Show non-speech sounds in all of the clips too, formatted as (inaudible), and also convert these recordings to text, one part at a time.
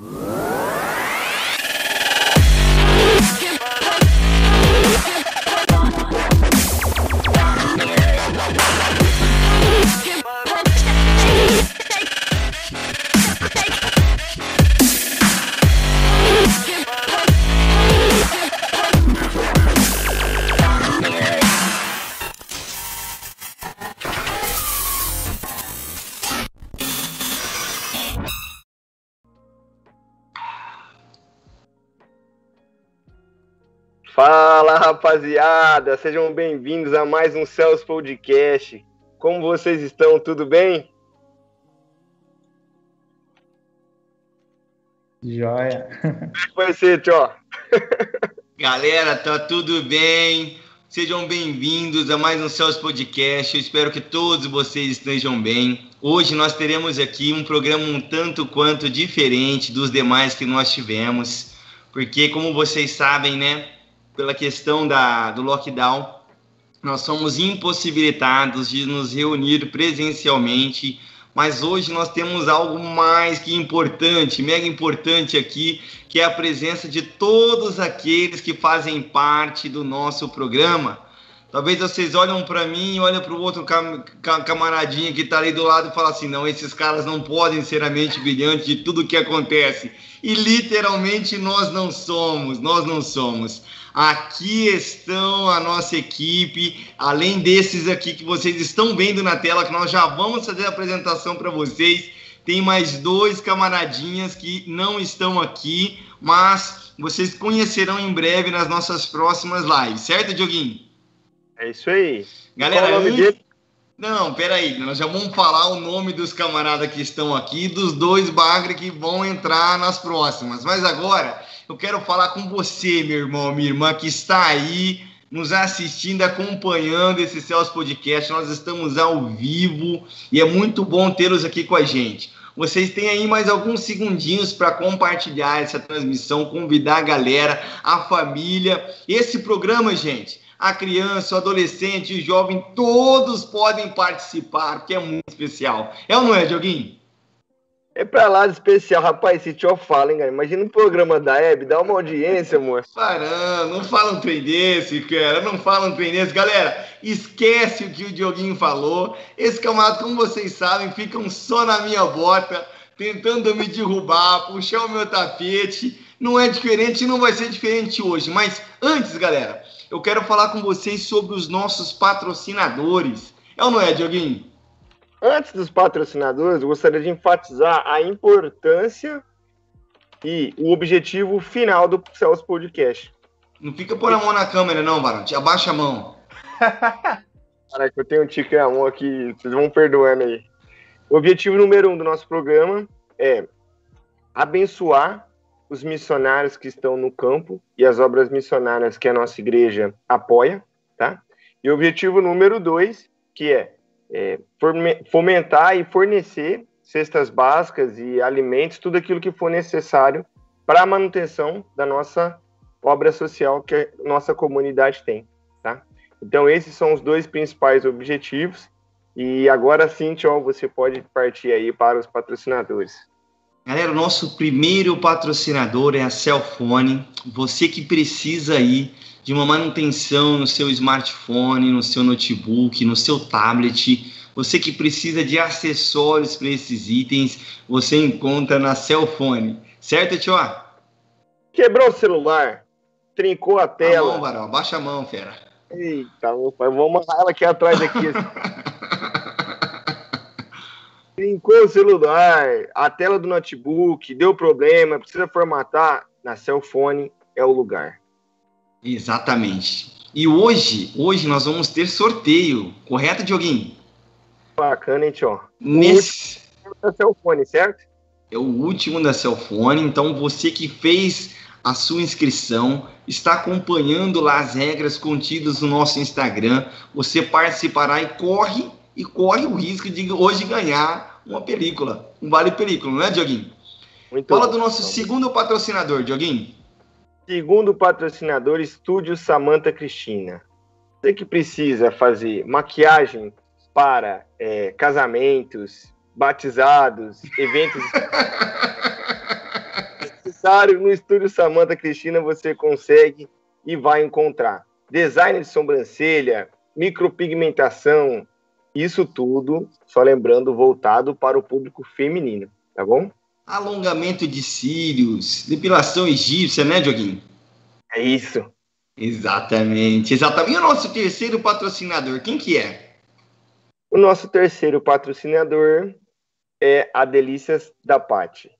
Whoa. Fala rapaziada, sejam bem-vindos a mais um Céus Podcast. Como vocês estão? Tudo bem? Joia. Como é que vai ser, Tio? (laughs) Galera, tá tudo bem? Sejam bem-vindos a mais um Céus Podcast. Eu espero que todos vocês estejam bem. Hoje nós teremos aqui um programa um tanto quanto diferente dos demais que nós tivemos, porque como vocês sabem, né, pela questão da, do lockdown, nós somos impossibilitados de nos reunir presencialmente, mas hoje nós temos algo mais que importante, mega importante aqui, que é a presença de todos aqueles que fazem parte do nosso programa. Talvez vocês olham para mim e olham para o outro cam camaradinha que está ali do lado e falam assim: não, esses caras não podem ser a mente brilhante de tudo que acontece. E literalmente nós não somos, nós não somos. Aqui estão a nossa equipe, além desses aqui que vocês estão vendo na tela, que nós já vamos fazer a apresentação para vocês. Tem mais dois camaradinhas que não estão aqui, mas vocês conhecerão em breve nas nossas próximas lives, certo, Dioguinho? É isso aí. Galera, Qual nome dele? Não, peraí, nós já vamos falar o nome dos camaradas que estão aqui, dos dois bagre que vão entrar nas próximas. Mas agora eu quero falar com você, meu irmão, minha irmã, que está aí nos assistindo, acompanhando esse Céus Podcast. Nós estamos ao vivo e é muito bom tê-los aqui com a gente. Vocês têm aí mais alguns segundinhos para compartilhar essa transmissão, convidar a galera, a família. Esse programa, gente, a criança, o adolescente, o jovem, todos podem participar, que é muito especial. É ou não é, Dioguinho? É pra lá de especial, rapaz, esse tio fala, hein, cara? Imagina um programa da Hebe, dá uma audiência, moço. Parando, não fala um trem desse, cara, não fala um trem desse. Galera, esquece o que o Dioguinho falou. Esse camarada, como vocês sabem, ficam só na minha bota, tentando me derrubar, puxar o meu tapete. Não é diferente e não vai ser diferente hoje. Mas antes, galera, eu quero falar com vocês sobre os nossos patrocinadores. É ou não é, Dioguinho? Antes dos patrocinadores, eu gostaria de enfatizar a importância e o objetivo final do Celso Podcast. Não fica pôr a mão na câmera, não, Barão. Te abaixa a mão. (laughs) Caraca, eu tenho um tique na mão aqui, vocês vão perdoando aí. O objetivo número um do nosso programa é abençoar os missionários que estão no campo e as obras missionárias que a nossa igreja apoia, tá? E o objetivo número dois, que é é, fomentar e fornecer cestas básicas e alimentos, tudo aquilo que for necessário para a manutenção da nossa obra social que a nossa comunidade tem, tá? Então esses são os dois principais objetivos e agora sim, Tchau, você pode partir aí para os patrocinadores. Galera, o nosso primeiro patrocinador é a Cellfone. Você que precisa aí de uma manutenção no seu smartphone, no seu notebook, no seu tablet. Você que precisa de acessórios para esses itens, você encontra na Cellfone. Certo, Tio? Quebrou o celular, trincou a tela. A mão, Barão, abaixa a mão, fera. Eita, meu pai, vou amarrar ela aqui atrás aqui. (laughs) trincou o celular, a tela do notebook, deu problema, precisa formatar, na Cellfone é o lugar. Exatamente. E hoje, hoje nós vamos ter sorteio, correto, Dioguinho? Bacana, hein, tio? Nesse... da Celfone, certo? É o último da Celfone, então você que fez a sua inscrição, está acompanhando lá as regras contidas no nosso Instagram, você participará e corre e corre o risco de hoje ganhar uma película, um vale película, não é, Dioguinho? Muito Fala bom. do nosso segundo patrocinador, Dioguinho. Segundo patrocinador, Estúdio Samanta Cristina. Você que precisa fazer maquiagem para é, casamentos, batizados, eventos. (laughs) comentário, no estúdio Samanta Cristina você consegue e vai encontrar design de sobrancelha, micropigmentação, isso tudo, só lembrando, voltado para o público feminino, tá bom? Alongamento de cílios, depilação egípcia, né, Dioguinho? É isso. Exatamente, exatamente. E o nosso terceiro patrocinador, quem que é? O nosso terceiro patrocinador é a Delícias da Pati.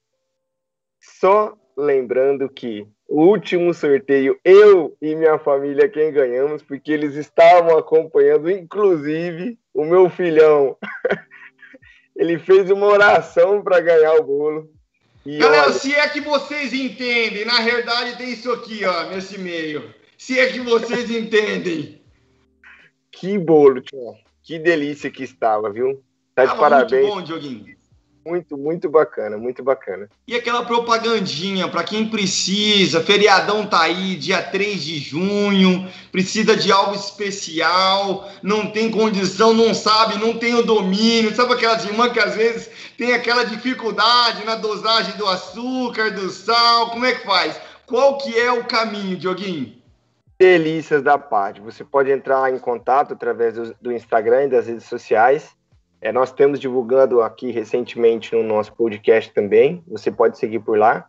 Só lembrando que o último sorteio, eu e minha família quem ganhamos, porque eles estavam acompanhando, inclusive o meu filhão. (laughs) Ele fez uma oração para ganhar o bolo. E Galera, olha... se é que vocês entendem, na verdade tem isso aqui, ó, nesse meio. Se é que vocês entendem. Que bolo, tio. Que delícia que estava, viu? Tá de parabéns. Muito bom, Dioguinho. Muito, muito bacana, muito bacana. E aquela propagandinha para quem precisa, feriadão tá aí, dia 3 de junho, precisa de algo especial, não tem condição, não sabe, não tem o domínio. Sabe aquelas irmãs que às vezes tem aquela dificuldade na dosagem do açúcar, do sal, como é que faz? Qual que é o caminho, Dioguinho? Delícias da parte. Você pode entrar em contato através do, do Instagram e das redes sociais é, nós temos divulgando aqui recentemente no nosso podcast também. Você pode seguir por lá.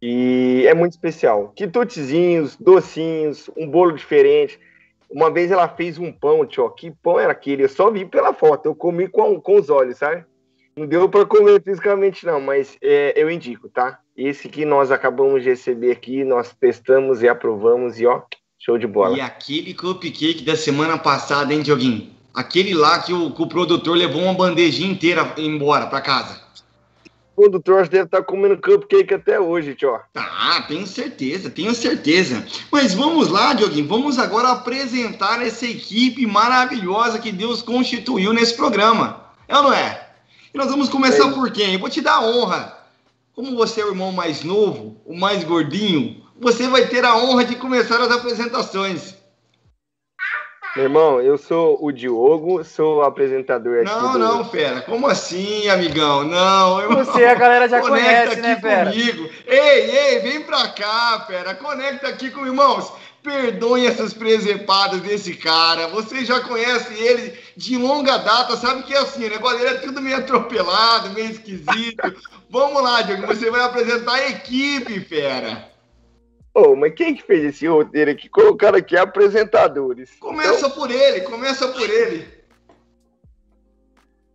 E é muito especial. Quitutezinhos, docinhos, um bolo diferente. Uma vez ela fez um pão, tio. Que pão era aquele? Eu só vi pela foto. Eu comi com, com os olhos, sabe? Não deu para comer fisicamente, não, mas é, eu indico, tá? Esse que nós acabamos de receber aqui, nós testamos e aprovamos e ó, show de bola. E aquele cupcake da semana passada, hein, Dioguinho? Aquele lá que o, que o produtor levou uma bandejinha inteira embora para casa. O produtor deve estar tá comendo cupcake até hoje, tio. Ah, tenho certeza, tenho certeza. Mas vamos lá, Dioguinho, vamos agora apresentar essa equipe maravilhosa que Deus constituiu nesse programa. É ou não é? E nós vamos começar é. por quem? Eu vou te dar a honra. Como você é o irmão mais novo, o mais gordinho, você vai ter a honra de começar as apresentações. Meu irmão, eu sou o Diogo, sou o apresentador aqui. Não, do... não, fera. Como assim, amigão? Não, eu... Você, a galera já conhece, né, fera? comigo. Ei, ei, vem pra cá, fera. Conecta aqui com irmãos. Perdoem essas presepadas desse cara. Vocês já conhecem ele de longa data, sabe que é assim, né? O é tudo meio atropelado, meio esquisito. (laughs) Vamos lá, Diogo, você vai apresentar a equipe, fera. Oh, mas quem que fez esse roteiro aqui? Colocaram aqui apresentadores. Começa então... por ele, começa por ele.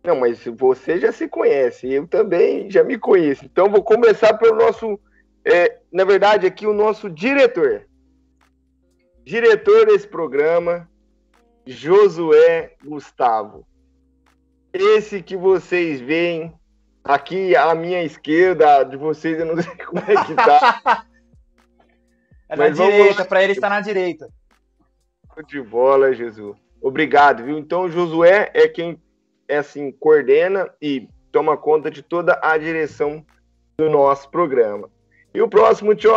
Não, mas você já se conhece, eu também já me conheço. Então vou começar pelo nosso, é, na verdade, aqui o nosso diretor. Diretor desse programa, Josué Gustavo. Esse que vocês veem aqui à minha esquerda, de vocês, eu não sei como é que tá. (laughs) É na direita, para ele está na direita. De bola, Jesus. Obrigado, viu? Então, o Josué é quem é assim coordena e toma conta de toda a direção do nosso programa. E o próximo, Tio?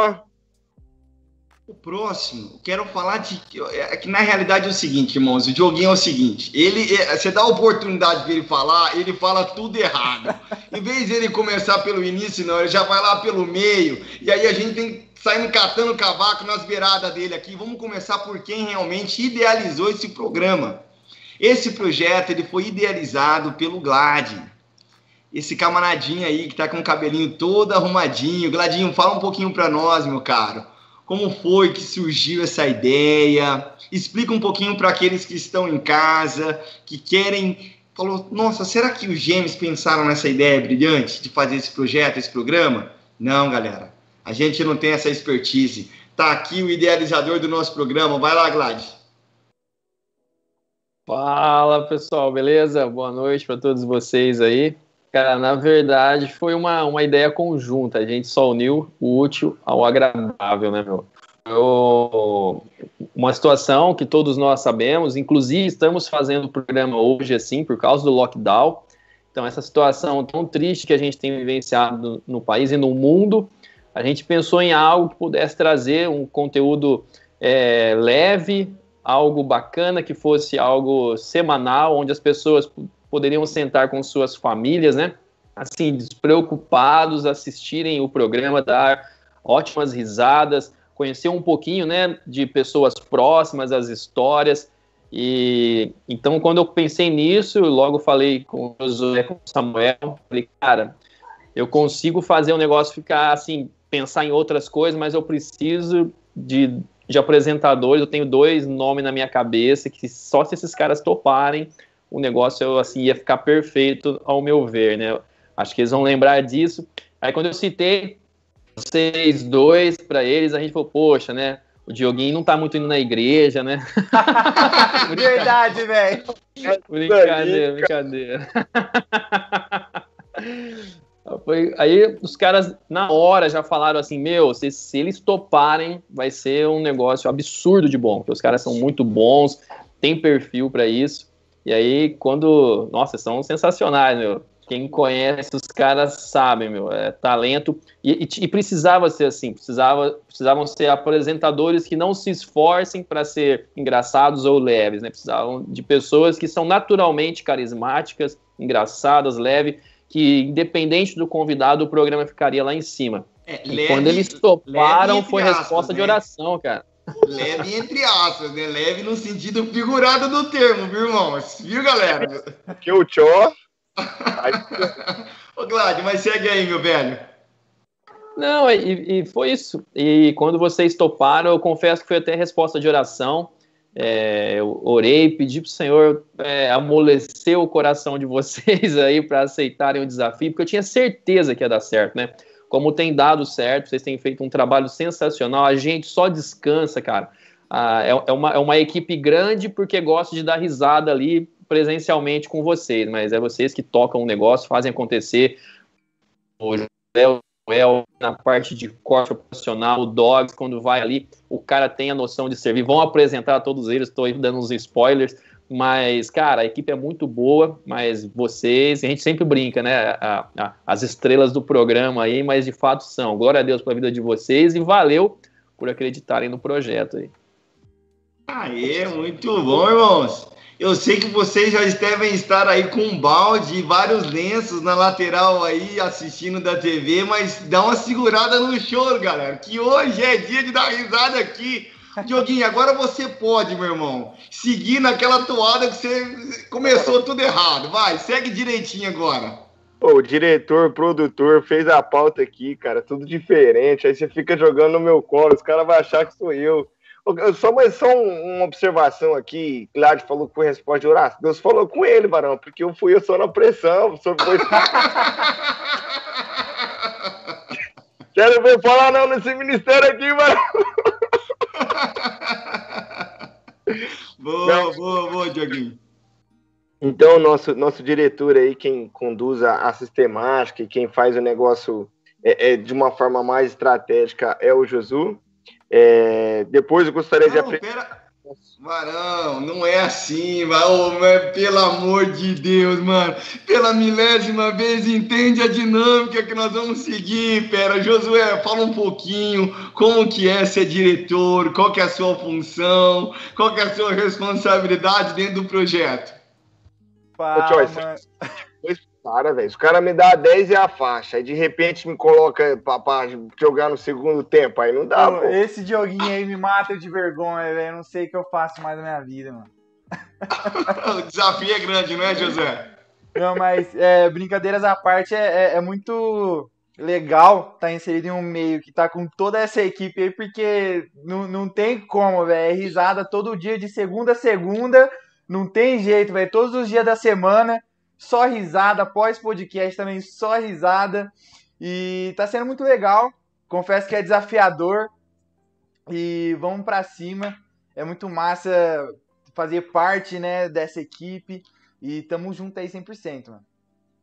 O próximo, quero falar de. É que na realidade é o seguinte, irmãos. O Dioguinho é o seguinte: ele, é, você dá a oportunidade de ele falar, ele fala tudo errado. em vez de ele começar pelo início, não, ele já vai lá pelo meio. E aí a gente tem saindo catando cavaco nas beiradas dele aqui. Vamos começar por quem realmente idealizou esse programa. Esse projeto ele foi idealizado pelo Glad. Esse camaradinho aí que tá com o cabelinho todo arrumadinho. Gladinho, fala um pouquinho para nós, meu caro. Como foi que surgiu essa ideia? Explica um pouquinho para aqueles que estão em casa, que querem falou: "Nossa, será que os gêmeos pensaram nessa ideia brilhante de fazer esse projeto, esse programa?" Não, galera. A gente não tem essa expertise. Tá aqui o idealizador do nosso programa. Vai lá, Gladys. Fala, pessoal, beleza? Boa noite para todos vocês aí. Cara, na verdade, foi uma, uma ideia conjunta. A gente só uniu o útil ao agradável, né, meu? Uma situação que todos nós sabemos, inclusive estamos fazendo o programa hoje assim, por causa do lockdown. Então, essa situação tão triste que a gente tem vivenciado no país e no mundo, a gente pensou em algo que pudesse trazer um conteúdo é, leve, algo bacana, que fosse algo semanal, onde as pessoas poderiam sentar com suas famílias, né? Assim, despreocupados, assistirem o programa, dar ótimas risadas, conhecer um pouquinho, né, de pessoas próximas, as histórias. E então, quando eu pensei nisso, logo falei com o Samuel, falei, cara, eu consigo fazer o negócio ficar assim, pensar em outras coisas, mas eu preciso de, de apresentadores. Eu tenho dois nomes na minha cabeça que só se esses caras toparem, o negócio eu, assim ia ficar perfeito ao meu ver, né? Acho que eles vão lembrar disso. Aí quando eu citei vocês dois para eles, a gente falou, poxa, né? O Dioguinho não tá muito indo na igreja, né? (laughs) Verdade, velho. brincadeira, brincadeira. Foi, aí os caras, na hora, já falaram assim: Meu, se, se, eles toparem, vai ser um negócio absurdo de bom, porque os caras são muito bons, tem perfil para isso. E aí, quando. Nossa, são sensacionais, meu. Quem conhece os caras sabem, meu, é talento. E, e, e, precisava ser assim, precisava, precisavam ser apresentadores que não se esforcem para ser engraçados ou leves, né? Precisavam de pessoas que são naturalmente carismáticas, engraçadas, leves, que independente do convidado, o programa ficaria lá em cima. É, e leve, quando eles toparam, foi aspas, resposta né? de oração, cara. Leve entre aspas, né? Leve no sentido figurado do termo, viu, irmãos? Viu, galera? Que o tchó Ô, Glad, mas segue aí, meu velho. Não, e, e, foi isso. E quando vocês toparam, eu confesso que foi até resposta de oração. É, eu orei, pedi para o Senhor é, amolecer o coração de vocês aí para aceitarem o desafio, porque eu tinha certeza que ia dar certo, né? Como tem dado certo, vocês têm feito um trabalho sensacional, a gente só descansa, cara. Ah, é, é, uma, é uma equipe grande porque gosta de dar risada ali presencialmente com vocês, mas é vocês que tocam o negócio, fazem acontecer. O El na parte de corte operacional, o Dogs, quando vai ali, o cara tem a noção de servir. Vão apresentar todos eles, estou dando uns spoilers, mas, cara, a equipe é muito boa, mas vocês, a gente sempre brinca, né? A, a, as estrelas do programa aí, mas de fato são. Glória a Deus pela vida de vocês e valeu por acreditarem no projeto aí. Aê, muito bom, irmãos. Eu sei que vocês já devem estar aí com um balde e vários lenços na lateral aí assistindo da TV, mas dá uma segurada no choro, galera, que hoje é dia de dar risada aqui. Dioguinho, agora você pode, meu irmão, seguir naquela toada que você começou tudo errado. Vai, segue direitinho agora. Pô, o diretor, produtor fez a pauta aqui, cara, tudo diferente. Aí você fica jogando no meu colo, os caras vão achar que sou eu. Só, mas só uma observação aqui, Cláudio falou que foi resposta de oração. Deus falou com ele, Barão, porque eu fui eu só na pressão. Só foi... (laughs) Quero ver falar não nesse ministério aqui, Barão. (laughs) boa, não. boa, boa, Dioguinho. Então, nosso, nosso diretor aí, quem conduz a, a sistemática e quem faz o negócio é, é, de uma forma mais estratégica é o Josu. É, depois eu gostaria não, de aprender. Varão, não é assim, oh, pelo amor de Deus, mano. Pela milésima vez, entende a dinâmica que nós vamos seguir, pera. Josué, fala um pouquinho como que é ser diretor, qual que é a sua função, qual que é a sua responsabilidade dentro do projeto. Fala, cara, velho. Os cara me dá 10 e a faixa, aí de repente me coloca pra, pra jogar no segundo tempo, aí não dá, pô. Esse joguinho aí me mata de vergonha, velho. Não sei o que eu faço mais na minha vida, mano. (laughs) o desafio é grande, não é, José? Não, mas é, brincadeiras à parte, é, é, é muito legal estar tá inserido em um meio que tá com toda essa equipe aí, porque não, não tem como, velho. É risada todo dia, de segunda a segunda. Não tem jeito, velho. Todos os dias da semana só risada, pós-podcast também só risada. E tá sendo muito legal. Confesso que é desafiador. E vamos para cima. É muito massa fazer parte, né, dessa equipe. E tamo junto aí 100%, mano.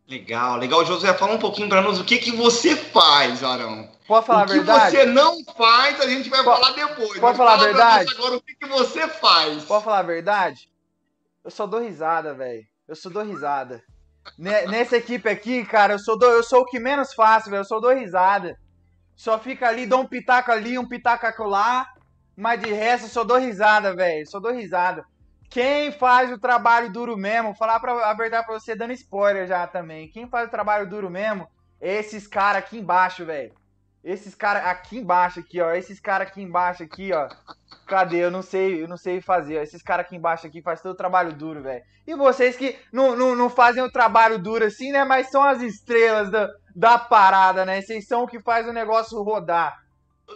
Legal, legal. José, fala um pouquinho para nós o que que você faz, Arão. Pode falar a verdade? O que você não faz, a gente vai pode, falar depois. Pode falar a verdade? Agora, o que que você faz? Pode falar a verdade? Eu só dou risada, velho. Eu só dou risada. Nessa equipe aqui, cara, eu sou, do, eu sou o que menos faço, velho. Eu só dou risada. Só fica ali, dou um pitaco ali, um pitaco lá. Mas de resto, eu só dou risada, velho. Só dou risada. Quem faz o trabalho duro mesmo, falar pra, a verdade pra você, dando spoiler já também. Quem faz o trabalho duro mesmo, é esses caras aqui embaixo, velho. esses caras aqui embaixo aqui, ó, esses caras aqui embaixo aqui, ó. Cadê? Eu não sei, eu não sei fazer. Esses caras aqui embaixo aqui faz todo o trabalho duro, velho. E vocês que não, não, não fazem o trabalho duro assim, né? Mas são as estrelas da, da parada, né? Vocês são o que faz o negócio rodar.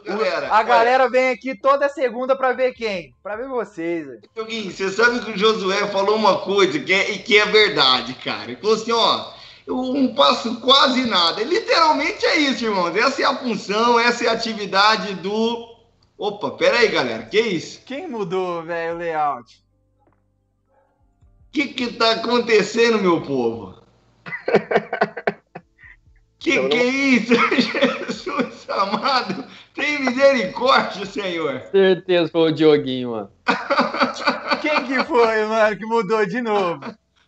Galera, a galera olha, vem aqui toda segunda pra ver quem? Pra ver vocês. Joguinho, você sabe que o Josué falou uma coisa que é, que é verdade, cara. Ele falou assim, ó, eu não passo quase nada. Literalmente é isso, irmãos. Essa é a função, essa é a atividade do. Opa, pera aí, galera. Que isso? Quem mudou, velho, o layout? O que que tá acontecendo, meu povo? (laughs) que então, que é isso, (laughs) Jesus amado? Tem misericórdia, Senhor. Certeza foi o Dioguinho, mano. (laughs) Quem que foi, mano, que mudou de novo?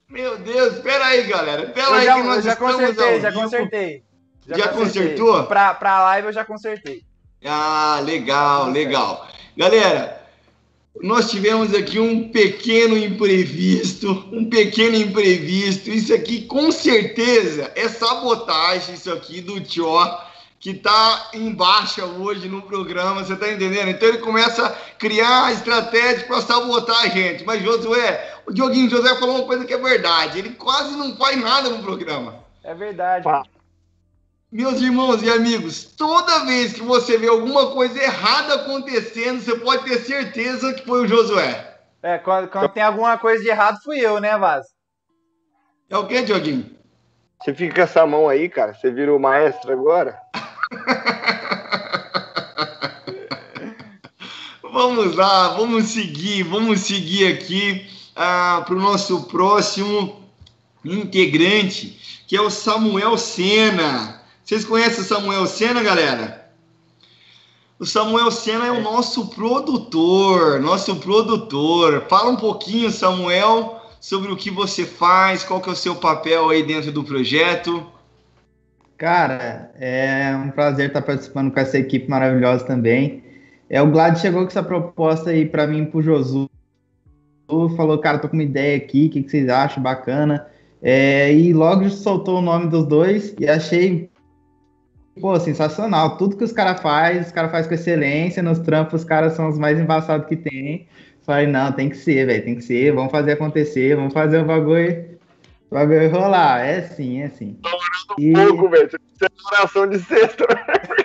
Meu Deus, espera aí, galera. Espera aí já, que nós já consertei, já consertei. Já, já consertou? Pra, pra live eu já consertei. Ah, legal, legal. Galera, nós tivemos aqui um pequeno imprevisto, um pequeno imprevisto. Isso aqui com certeza é sabotagem, isso aqui do Tchó que tá em baixa hoje no programa, você tá entendendo? Então ele começa a criar estratégias para sabotar a gente. Mas Josué, o Dioguinho Josué falou uma coisa que é verdade, ele quase não faz nada no programa. É verdade. Meus irmãos e amigos, toda vez que você vê alguma coisa errada acontecendo, você pode ter certeza que foi o Josué. É, quando, quando tem alguma coisa de errado, fui eu, né, Vaz? É o que, Dioguinho? Você fica com essa mão aí, cara. Você vira o maestro agora? (laughs) vamos lá, vamos seguir, vamos seguir aqui ah, para o nosso próximo integrante, que é o Samuel Sena. Vocês conhecem o Samuel Sena, galera? O Samuel Sena é o nosso produtor, nosso produtor. Fala um pouquinho, Samuel, sobre o que você faz, qual que é o seu papel aí dentro do projeto. Cara, é um prazer estar participando com essa equipe maravilhosa também. É, o Glad chegou com essa proposta aí para mim pro Josu. Falou, cara, tô com uma ideia aqui, o que, que vocês acham? Bacana. É, e logo soltou o nome dos dois e achei pô, sensacional. Tudo que os caras fazem, os caras fazem com excelência. Nos trampos, os caras são os mais embaçados que tem. Falei, não, tem que ser, velho, tem que ser. Vamos fazer acontecer, vamos fazer o bagulho Vai rolar, é sim, é sim. E... Fogo, velho. Você de oração de sexta. (laughs)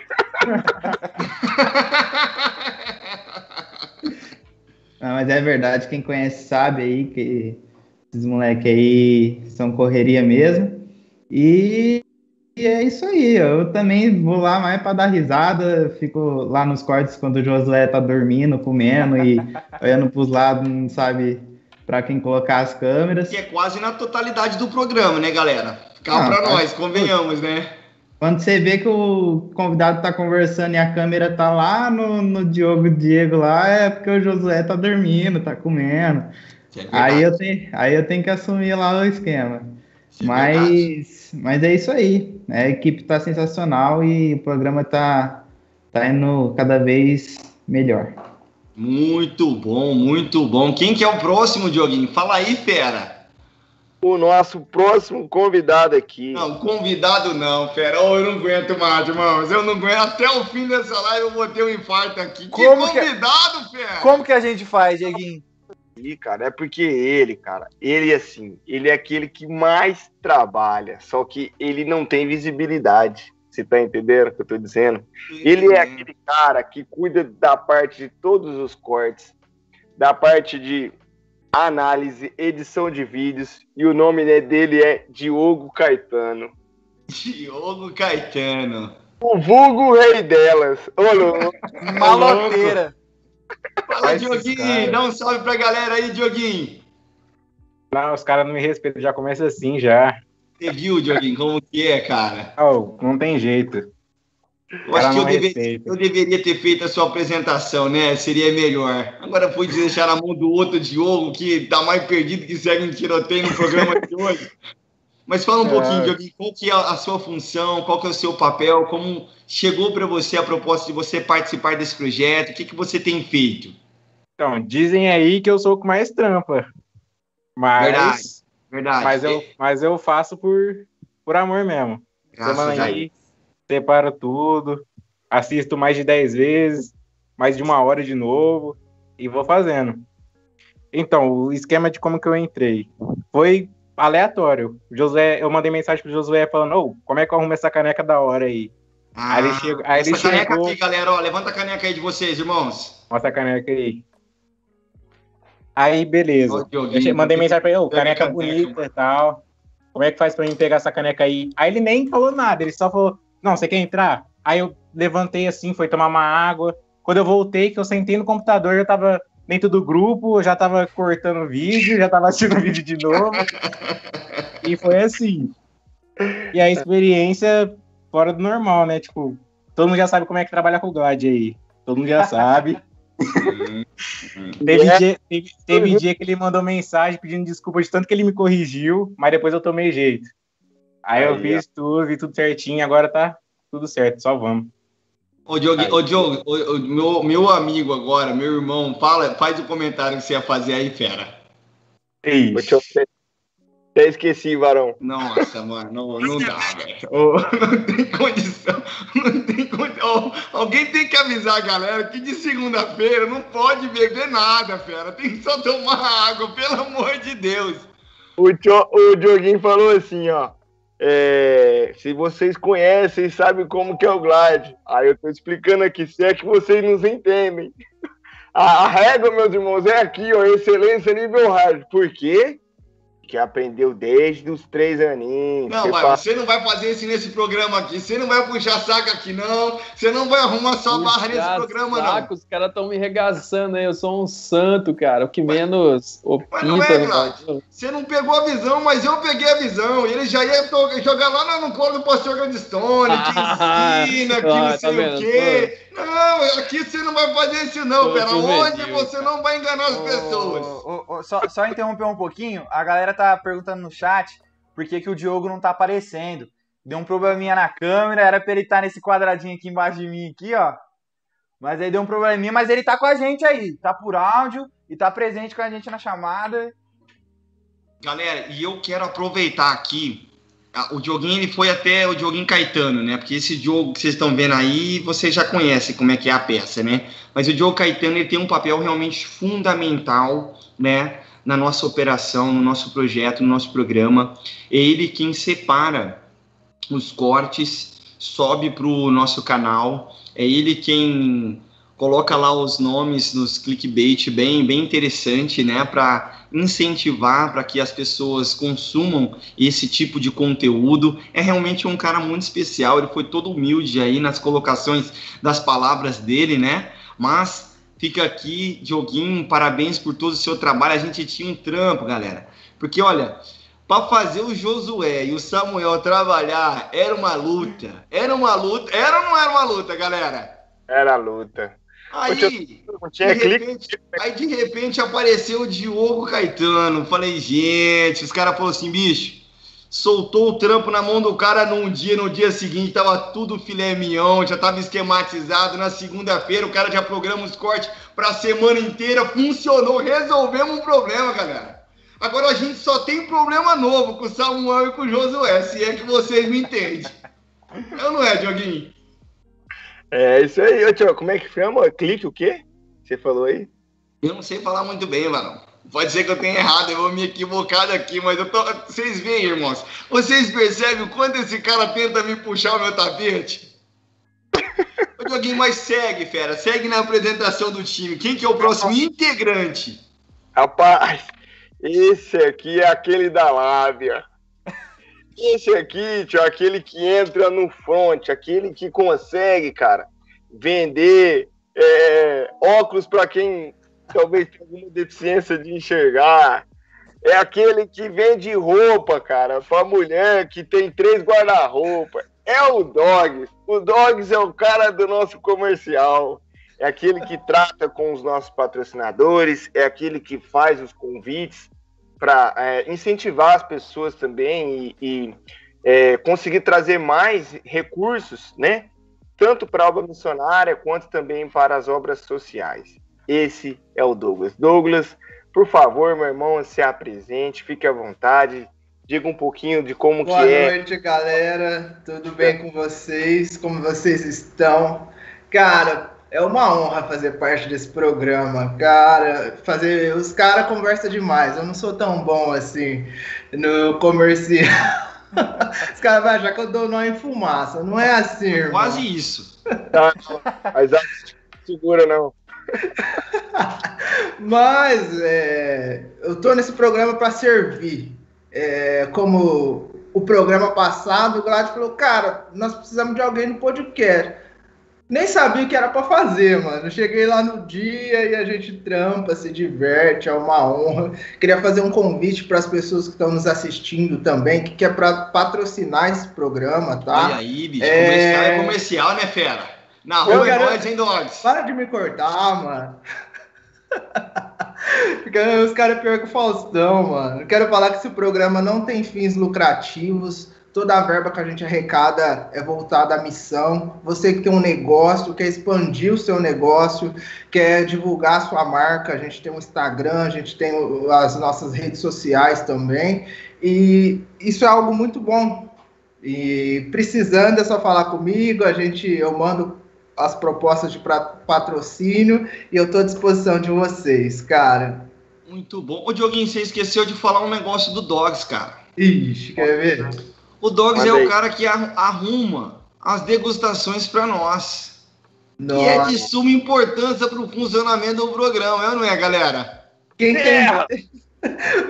Não, mas é verdade, quem conhece sabe aí que esses moleques aí são correria mesmo. E, é isso aí. Eu também vou lá mais para dar risada. Fico lá nos cortes quando o Josué tá dormindo, comendo e (laughs) olhando pros lados, não sabe para quem colocar as câmeras. Que é quase na totalidade do programa, né, galera? Calma para nós, convenhamos, né? Quando você vê que o convidado tá conversando e a câmera tá lá no, no Diogo Diego lá, é porque o Josué tá dormindo, tá comendo. É aí, eu tenho, aí eu tenho que assumir lá o esquema. É mas, mas é isso aí. A equipe tá sensacional e o programa tá, tá indo cada vez melhor. Muito bom, muito bom. Quem que é o próximo, Dioguinho? Fala aí, fera. O nosso próximo convidado aqui. Não, convidado não, fera. Oh, eu não aguento mais, irmãos. Eu não aguento. Até o fim dessa live eu vou ter um infarto aqui. Como que convidado, que... fera? Como que a gente faz, Dieguinho? E, cara, é porque ele, cara, ele assim, ele é aquele que mais trabalha, só que ele não tem visibilidade. Você tá entendendo o que eu tô dizendo? Ele é aquele cara que cuida da parte de todos os cortes, da parte de análise, edição de vídeos, e o nome né, dele é Diogo Caetano. Diogo Caetano. O vulgo rei delas. Ô, Maloteira. Fala, Dioguinho. Dá um salve pra galera aí, Dioguinho. Não, os caras não me respeitam. Já começa assim, já. Você viu, Dioguinho, como que é, cara? Oh, não tem jeito. Eu acho que eu, deve, eu, deveria ter feito a sua apresentação, né? Seria melhor. Agora fui deixar na mão do outro Diogo, que tá mais perdido que segue um tiroteio no programa de hoje. (laughs) Mas fala um é. pouquinho, Diogo, qual que é a sua função, qual que é o seu papel, como chegou para você a proposta de você participar desse projeto, o que, que você tem feito? Então, dizem aí que eu sou o que mais trampa. Mas Verdade. Verdade. Mas eu, mas eu faço por, por amor mesmo. Graças Semana aí, separo tudo. assisto mais de 10 vezes, mais de uma hora de novo, e vou fazendo. Então, o esquema de como que eu entrei foi aleatório. Josué, eu mandei mensagem pro Josué falando, ô, como é que eu arrumo essa caneca da hora aí? Ah, aí ele chegou. Aí ele essa caneca chegou. aqui, galera, ó, levanta a caneca aí de vocês, irmãos. Mostra a caneca aí. Aí, beleza. Dioguinho, Eu mandei mensagem pra ele, ô, a caneca caneca, bonita e tal. Como é que faz pra mim pegar essa caneca aí? Aí ele nem falou nada, ele só falou, não, você quer entrar? Aí eu levantei assim, fui tomar uma água. Quando eu voltei, que eu sentei no computador, eu tava dentro do grupo, eu já tava cortando o vídeo, já tava assistindo o vídeo de novo. e foi assim. E a experiência fora do normal, né? Tipo, todo mundo já sabe como é que trabalha com o Glad aí. Todo mundo já sabe. Teve, É. dia, teve, teve dia que ele mandou mensagem pedindo desculpa de tanto que ele me corrigiu, mas depois eu tomei jeito. Aí, eu Aí, fiz tudo, vi tudo certinho, agora tá tudo certo, só vamos. Ô, Diogo, ô, Diogo ô, ô, meu, meu amigo agora, meu irmão, fala, faz o comentário que você ia fazer aí, fera. Ver. Até esqueci, varão. Nossa, mano, não, não dá, velho. Ô, (laughs) Não tem condição. Não tem condição. Ô, alguém tem que avisar a galera que de segunda-feira não pode beber nada, fera. Tem que só tomar água, pelo amor de Deus. O, Tio- o Dioguinho falou assim, ó. É, se vocês conhecem, sabem como que é o Glide. Aí eu tô explicando aqui, se é que vocês nos entendem. (laughs) A, a régua, meus irmãos, é aqui, ó, excelência nível hard. Por quê? Que aprendeu desde os três aninhos. Não, Você vai, fala- você não vai fazer isso nesse programa aqui. Você não vai puxar saco aqui, não. Você não vai arrumar sua barra nesse Puxa programa, saco, não. Os caras estão me regaçando aí. Eu sou um santo, cara. O que menos mas não é, Vlad. Você não pegou a visão, mas eu peguei a visão. E ele já ia jogar lá no colo do pastor Gladstone, que ensina, que Ah, não tá sei o vendo? quê. Não, aqui você não vai fazer isso, não, pera. Onde você não vai enganar as pessoas. Ô, ô, ô, só, só interromper um pouquinho, a galera tá perguntando no chat por que, que o Diogo não tá aparecendo. Deu um probleminha na câmera, era pra ele estar nesse quadradinho aqui embaixo de mim, aqui, ó. Mas aí deu um probleminha, mas ele tá com a gente aí, tá por áudio e tá presente com a gente na chamada. Galera, e eu quero aproveitar aqui. O Dioguinho ele foi até o Dioguinho Caetano, né? Porque esse jogo que vocês estão vendo aí, vocês já conhecem como é que é a peça, né? Mas o Diogo Caetano ele tem um papel realmente fundamental, né? Na nossa operação, no nosso projeto, no nosso programa. É ele quem separa os cortes, sobe para o nosso canal. É ele quem coloca lá os nomes nos clickbait bem, bem interessante, né? Para incentivar para que as pessoas consumam esse tipo de conteúdo. É realmente um cara muito especial, ele foi todo humilde aí nas colocações das palavras dele, né? Mas fica aqui, Dioguinho, parabéns por todo o seu trabalho. A gente tinha um trampo, galera. Porque olha, para fazer o Josué e o Samuel trabalhar era uma luta. Era uma luta. Era ou não era uma luta, galera? Era a luta. Aí, de repente, aí de repente apareceu o Diogo Caetano. Falei, gente, os caras falaram assim, bicho, soltou o trampo na mão do cara num dia, no dia seguinte tava tudo filé mignon, já tava esquematizado. Na segunda-feira o cara já programa os cortes pra semana inteira, funcionou, resolvemos um problema, galera. Agora a gente só tem problema novo com o Samuel e com o Josué, se é que vocês me entendem. Eu não é, Dioguinho? É isso aí, ô tio. Como é que chama? Clique o quê? Você falou aí? Eu não sei falar muito bem, mano. Pode ser que eu tenha errado, eu vou me equivocar daqui, mas eu tô. Vocês veem, irmãos. Vocês percebem o quanto esse cara tenta me puxar o meu tapete? Ô, Dioguinho, mas segue, fera. Segue na apresentação do time. Quem que é o próximo integrante? Rapaz, esse aqui é aquele da lábia. Esse aqui, tio, é aquele que entra no front, aquele que consegue, cara, vender é, óculos para quem talvez tenha alguma deficiência de enxergar. É aquele que vende roupa, cara, para mulher que tem três guarda-roupa. É o Dogs. O Dogs é o cara do nosso comercial é aquele que trata com os nossos patrocinadores, é aquele que faz os convites para é, incentivar as pessoas também e, e é, conseguir trazer mais recursos, né? Tanto para a obra missionária quanto também para as obras sociais. Esse é o Douglas. Douglas, por favor, meu irmão, se apresente, fique à vontade, diga um pouquinho de como Boa que é. noite, galera. Tudo bem com vocês? Como vocês estão? Cara, é uma honra fazer parte desse programa, cara. Fazer os caras conversam demais. Eu não sou tão bom assim no comercial. (laughs) Os caras vão achar que eu dou nó em fumaça. Não é assim, irmão. Quase isso. Tá, mas a (laughs) segura não. (laughs) Mas é, eu tô nesse programa para servir. É, como o programa passado, o Glad falou, cara, nós precisamos de alguém no podcast. Nem sabia o que era para fazer, mano. Cheguei lá no dia e a gente trampa, se diverte, é uma honra. Queria fazer um convite para as pessoas que estão nos assistindo também, que quer para patrocinar esse programa, tá? Olha aí, bicho. É... Comercial é comercial, né, fera? Na rua é nós, hein, Dogs? Para de me cortar, mano. (laughs) Os caras é pior que o Faustão, mano. Quero falar que esse programa não tem fins lucrativos Toda a verba que a gente arrecada é voltada à missão. Você que tem um negócio, quer expandir o seu negócio, quer divulgar a sua marca, a gente tem um Instagram, a gente tem as nossas redes sociais também. E isso é algo muito bom. E precisando é só falar comigo, a gente eu mando as propostas de patrocínio e eu estou à disposição de vocês, cara. Muito bom. Ô, Dioguinho, você esqueceu de falar um negócio do Dogs, cara. Ixi, quer ver? O Dogs é o cara que arruma as degustações para nós. Nossa. Que é de suma importância para o funcionamento do programa, é não é, galera? Quem é.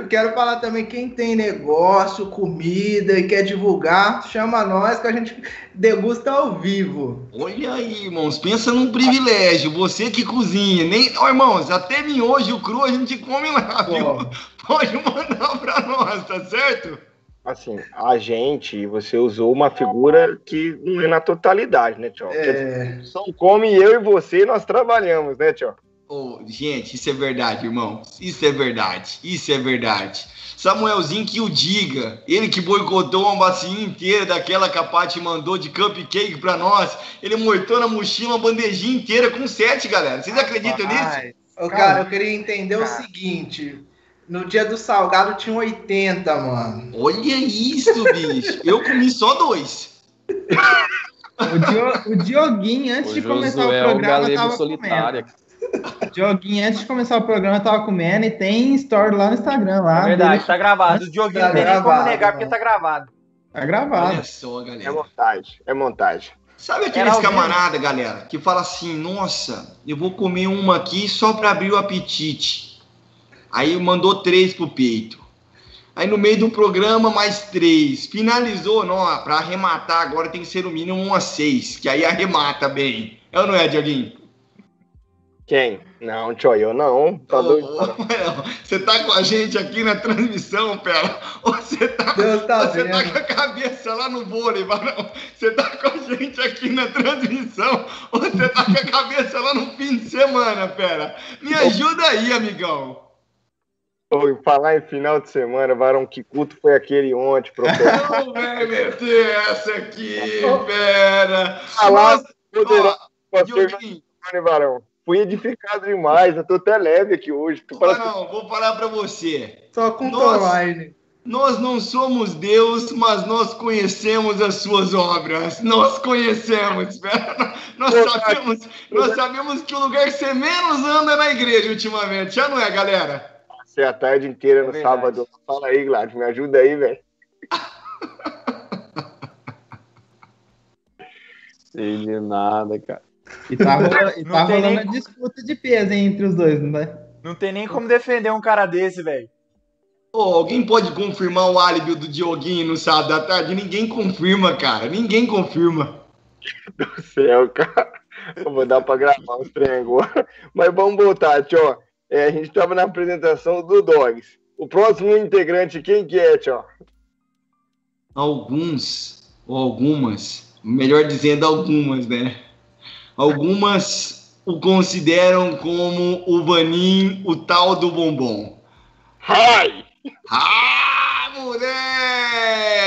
Quero falar também, quem tem negócio, comida e quer divulgar, chama nós que a gente degusta ao vivo. Olha aí, irmãos, pensa num privilégio. Você que cozinha, nem. Ó, irmãos, até miojo cru a gente come lá, viu? Pode mandar para nós, tá certo? assim, a gente, você usou uma figura que não é na totalidade, né, Tio? É... Só come eu e você, nós trabalhamos, né, Tio? Oh, gente, isso é verdade, irmão. Isso é verdade. Isso é verdade. Samuelzinho que o diga. Ele que boicotou uma bacia inteira daquela que a Paty mandou de cupcake pra nós. Ele mortou na mochila uma bandejinha inteira com sete, galera. Vocês acreditam nisso? Ô, cara, eu queria entender cara. o seguinte. No dia do salgado tinha 80, mano. Olha isso, bicho. Eu comi só dois. (laughs) O, Dio, o Dioguinho, antes o de começar o programa, o tava solitária. comendo. (laughs) Dioguinho, antes de começar o programa, tava comendo e tem story lá no Instagram. Lá, é verdade, dele. tá gravado. O Dioguinho tá não tem gravado, nem como negar porque tá gravado. Tá gravado. Olha só, galera. É montagem, é montagem. Sabe aqueles camarada, galera, que fala assim, nossa, eu vou comer uma aqui só para abrir o apetite. Aí mandou três pro peito. Aí no meio do programa, mais três. Finalizou, não, para arrematar agora tem que ser no mínimo um a seis, que aí arremata bem. É ou não é, Dioguinho? Quem? Não, tio, eu não. Tá doido. você tá com a gente aqui na transmissão, pera. Ou você tá, Deus tá, você tá com a cabeça lá no vôlei, não. Você tá com a gente aqui na transmissão, ou você tá com a cabeça lá no fim de semana, pera. Me ajuda aí, amigão. Ou falar em final de semana, Varão, que culto foi aquele ontem, professor? (laughs) Não vai meter essa aqui, pera. Falar poderá ser Varão. Fui edificado demais, eu tô até leve aqui hoje. Varão, vou falar para você. Só com nós, online. Nós não somos Deus, mas nós conhecemos as suas obras. Nós conhecemos. (laughs) Nós sabemos, nós sabemos que o lugar que você menos anda é na igreja ultimamente. Já não é, galera? Passei a tarde inteira é no sábado. Fala aí, Gladys, me ajuda aí, velho. (laughs) Sei de nada, cara. E tá, rolando, e tá rolando nem... disputa de peso hein, entre os dois, não é? Não tem nem como defender um cara desse, velho. Oh, alguém pode confirmar o álibi do Dioguinho no sábado à tarde? Ninguém confirma, cara. Ninguém confirma. Do céu, cara. Eu vou dar pra gravar uns trem agora. Mas vamos voltar, tio. É, a gente estava na apresentação do Dogs. O próximo integrante, quem que é, tio? Alguns, ou algumas, melhor dizendo algumas, né? Algumas o consideram como o Vanim, o tal do bombom. Ai! Ah, moleque!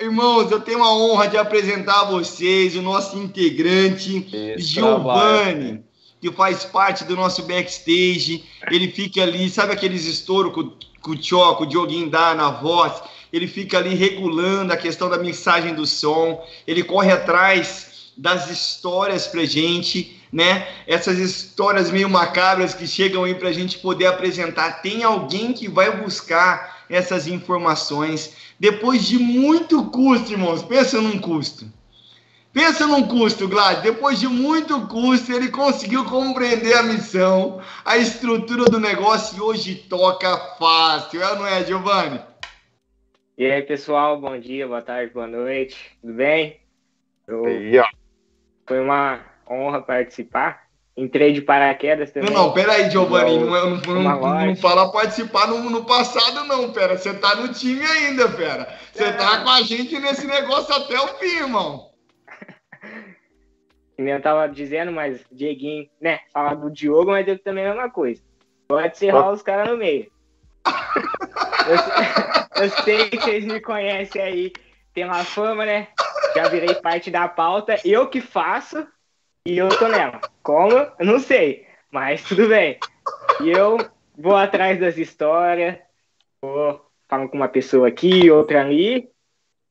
Irmãos, eu tenho a honra de apresentar a vocês o nosso integrante, Giovanni que faz parte do nosso backstage. Ele fica ali, sabe aqueles estouros que, que o Tchoco, o Dioguinho dá na voz? Ele fica ali regulando a questão da mixagem do som. Ele corre atrás das histórias pra gente, né? Essas histórias meio macabras que chegam aí pra gente poder apresentar. Tem alguém que vai buscar essas informações depois de muito custo, irmãos. Pensa num custo. Pensa num custo, Glad. Depois de muito custo, ele conseguiu compreender a missão, a estrutura do negócio e hoje toca fácil, é ou não é, Giovanni? E aí, pessoal, bom dia, boa tarde, boa noite, tudo bem? Eu... Aí, ó. Foi uma honra participar. Entrei de paraquedas também. Não, não, peraí, Giovanni, não, não, não, não, loja. fala participar no, no passado, não, pera. Você tá no time ainda, pera. Você tá com a gente nesse negócio até o fim, irmão. Eu tava dizendo, mas Dieguinho, né? Falar do Diogo, mas eu também é a mesma coisa. Pode serrar os caras no meio. (laughs) Eu, eu sei que vocês me conhecem aí, tem uma fama, né? Já virei parte da pauta, eu que faço e eu tô nela. Como? Eu não sei, mas tudo bem. E eu vou atrás das histórias, vou falando com uma pessoa aqui, outra ali,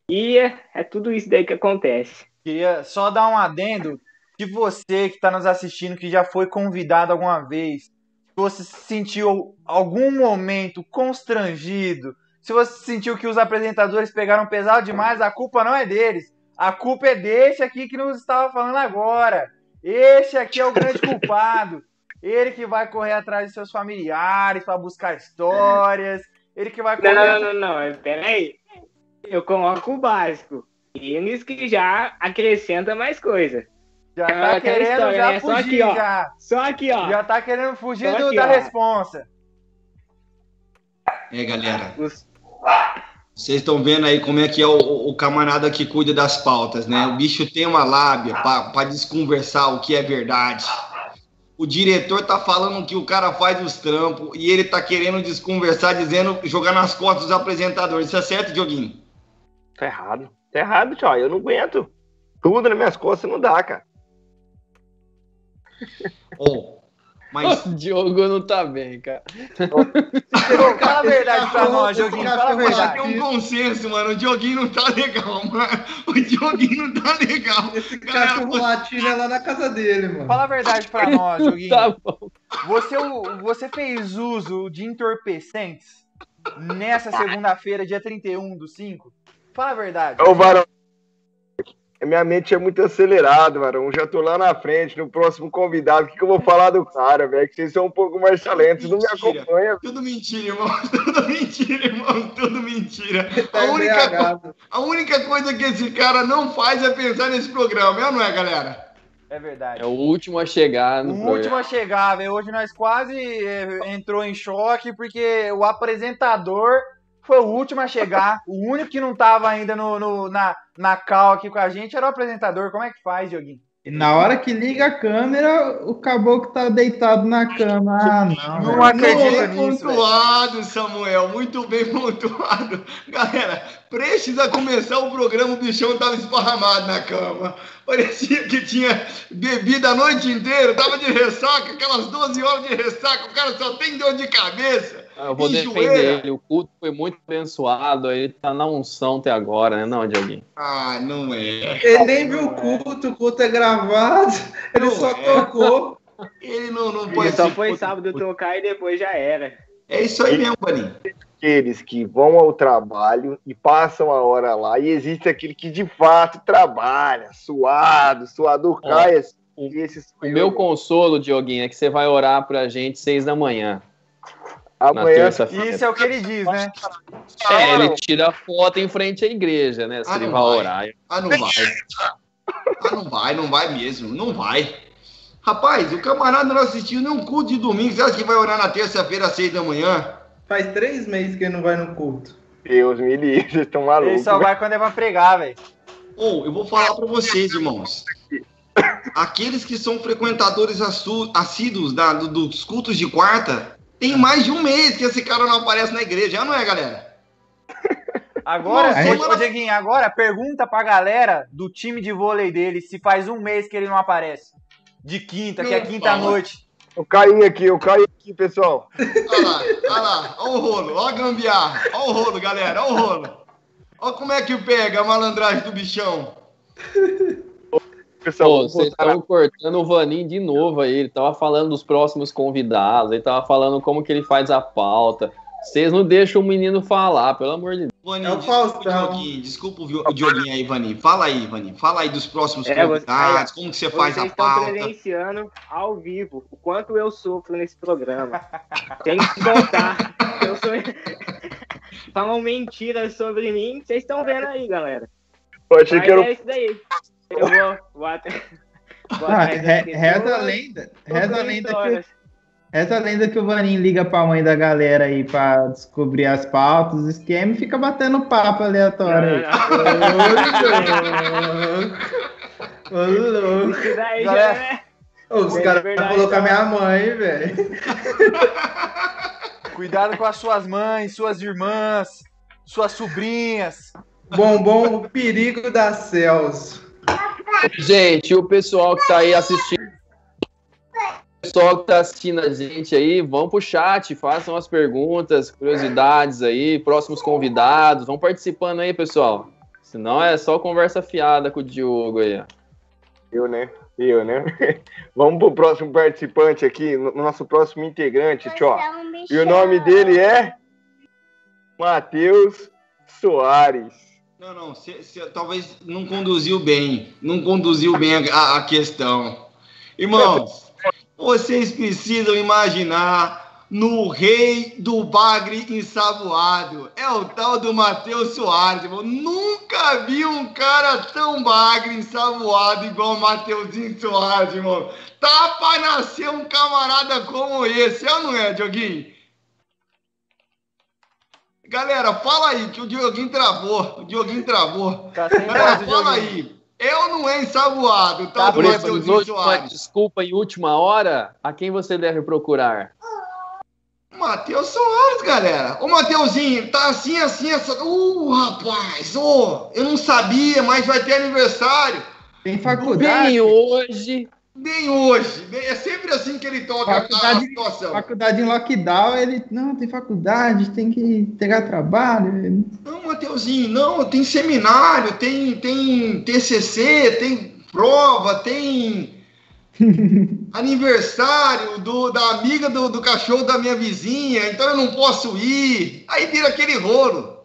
e é, tudo isso daí que acontece. Queria só dar um adendo. Se você que está nos assistindo, que já foi convidado alguma vez, se você se sentiu algum momento constrangido, se você sentiu que os apresentadores pegaram pesado demais, a culpa não é deles. A culpa é desse aqui que nos estava falando agora. Esse aqui é o grande (laughs) culpado. Ele que vai correr atrás de seus familiares para buscar histórias. Ele que vai Não, correr. não, não, não, não. Peraí. Eu coloco o básico. Eles que já acrescenta mais coisa. Já Aquela tá querendo história, já né? Só fugir, aqui, ó. já. Só aqui, ó. Já tá querendo fugir Só do- aqui, da ó. responsa. É, galera. Os- Vocês estão vendo aí como é que é o, o camarada que cuida das pautas, né? O bicho tem uma lábia para desconversar o que é verdade. O diretor tá falando que o cara faz os trampos e ele tá querendo desconversar, dizendo jogar nas costas dos apresentadores. Isso é certo, Dioguinho? Tá errado. Tá errado, tio. Eu não aguento. Tudo nas minhas costas não dá, cara. Oh, mas (laughs) O Diogo não tá bem, cara. Fala a verdade pra nós, esse Joguinho. cara Fala a já verdade. tem um consenso, mano. O Dioguinho não tá legal, mano. O Dioguinho não tá legal. Esse cachorro latino é lá na casa dele, mano. Fala a verdade pra nós, Joguinho. Tá bom. Você, você fez uso de entorpecentes nessa segunda-feira, dia 31 do 5? Fala a verdade. Ô, Varão. Minha mente é muito acelerada, Varão. Já tô lá na frente, no próximo convidado. O que, que eu vou falar do cara, velho? Que vocês são um pouco mais talentos. Não me acompanha. (laughs) Tudo mentira, irmão. Tudo mentira, irmão. Tudo mentira. A única, a única coisa que esse cara não faz é pensar nesse programa, é ou não é, galera? É verdade. É o último a chegar O no último programa. a chegar, velho. Hoje nós quase eh, entrou em choque porque o apresentador foi o último a chegar. O único que não tava ainda no, no- na, na cal aqui com a gente era o apresentador. Como é que faz, Dioguinho? E na hora que liga a câmera, o caboclo tá deitado na cama. Ah, não. Não velho. acredito Bem nisso, velho. pontuado, Samuel. Muito bem (laughs) pontuado. Galera, prestes a começar o programa, o bichão tava esparramado na cama. Parecia que tinha bebido a noite inteira, tava de ressaca, aquelas 12 horas de ressaca, o cara só tem dor de cabeça. Eu vou E defender ele. O culto foi muito abençoado. Ele tá na unção até agora, né, não, Dioguinho? Ah, não é. Ele nem viu o culto, o culto é gravado. (laughs) Ele Não só é. tocou. Ele não, não Ele pode só ser foi culto. sábado tocar e depois já era. É isso aí mesmo, Paninho. Aqueles que vão ao trabalho e passam a hora lá. E existe aquele que de fato trabalha, suado, suador Ó, cai. assim, o- O eu, meu consolo, Dioguinho, é que você vai orar pra gente seis da manhã. Amanhã. Isso é o que ele diz, né? É, ele tira foto em frente à igreja, né? Se Ah, ele vai vai. orar. Ah, não vai. Ah, não vai, não vai mesmo. Não vai. Rapaz, o camarada não assistiu nenhum culto de domingo. Você acha que vai orar na terça-feira às seis da manhã? Faz três meses que ele não vai no culto. Deus me livre, vocês estão Ele malucos. só vai quando é pra pregar, velho. Ou, eu vou falar pra vocês, irmãos. Aqueles que são frequentadores assíduos da- do- dos cultos de quarta, tem mais de um mês que esse cara não aparece na igreja, já não é, galera? (laughs) Agora, Nossa, agora pergunta pra galera do time de vôlei dele se faz um mês que ele não aparece. De quinta, que é quinta-noite. Eu caí aqui, eu caí aqui, pessoal. Olha lá, olha lá, olha o rolo, olha a gambiarra, olha o rolo, galera, olha o rolo. Olha como é que pega a malandragem do bichão. Pessoal, Pô, vocês estão cortando o Vaninho de novo aí. Ele tava falando dos próximos convidados, ele tava falando como que ele faz a pauta. Vocês não deixam o menino falar, pelo amor de Deus. É o desculpa Faustão. Dioguinho, desculpa o, Dioguinho aí, Vaninho. Fala aí, Vaninho. Fala aí dos próximos É, você- convidados, como que você faz Vocês a estão pauta. presenciando ao vivo o quanto eu sofro nesse programa. Tem que contar. Eu sou... (laughs) Falam mentiras sobre mim, vocês estão vendo aí, galera. Eu achei Mas que era o é isso daí. Eu vou, vou até. Vou Ah, re- reza a lenda. Reza a lenda que histórias. Essa lenda que o Vaninho liga pra mãe da galera aí pra descobrir as pautas, os esquemas e fica batendo papo aleatório aí. Não, Ô, louco. Isso daí Galera, já é. Ô, Os É caras verdade, vão colocar tá? minha mãe, velho. Cuidado com as suas mães, suas irmãs, suas sobrinhas. Bombom, o perigo das céus. Gente, o pessoal que tá aí assistindo. O pessoal que tá assistindo a gente aí, vão pro chat, façam as perguntas, curiosidades aí, próximos convidados, vão participando aí, pessoal. Senão é só conversa fiada com o Diogo aí. ó. Eu, né? Eu, né? (laughs) Vamos pro próximo participante aqui, no nosso próximo integrante, tchau. E o nome dele é Matheus Soares. Não, não, cê- cê talvez não conduziu bem, não conduziu bem a, a questão. Irmãos, vocês precisam imaginar no rei do bagre ensaboado. É o tal do Matheus Soares, irmão. Nunca vi um cara tão bagre ensaboado igual o Mateuzinho Soares, irmão. Tá pra nascer um camarada como esse, é ou não é, Dioguinho? Galera, fala aí, que o Dioguinho travou. O Dioguinho travou. Tá sem Galera, fala Dioguinho. aí. Eu não é ensaboado, tá? Tá de uma Soares. desculpa em última hora? A quem você deve procurar? Matheus Soares, galera. Ô, Mateuzinho, tá assim, assim, essa. Uh, rapaz, ô, eu não sabia, mas vai ter aniversário. Tem faculdade. Bem hoje. Bem hoje. Bem- é sempre assim que ele toca a, a Faculdade- situação. Faculdade em lockdown, ele. Não, tem faculdade, tem que pegar trabalho. Não, Mateuzinho, não, tem seminário, tem, tem TCC, tem prova, tem (laughs) aniversário do, da amiga do, do cachorro da minha vizinha, então eu não posso ir. Aí vira aquele rolo.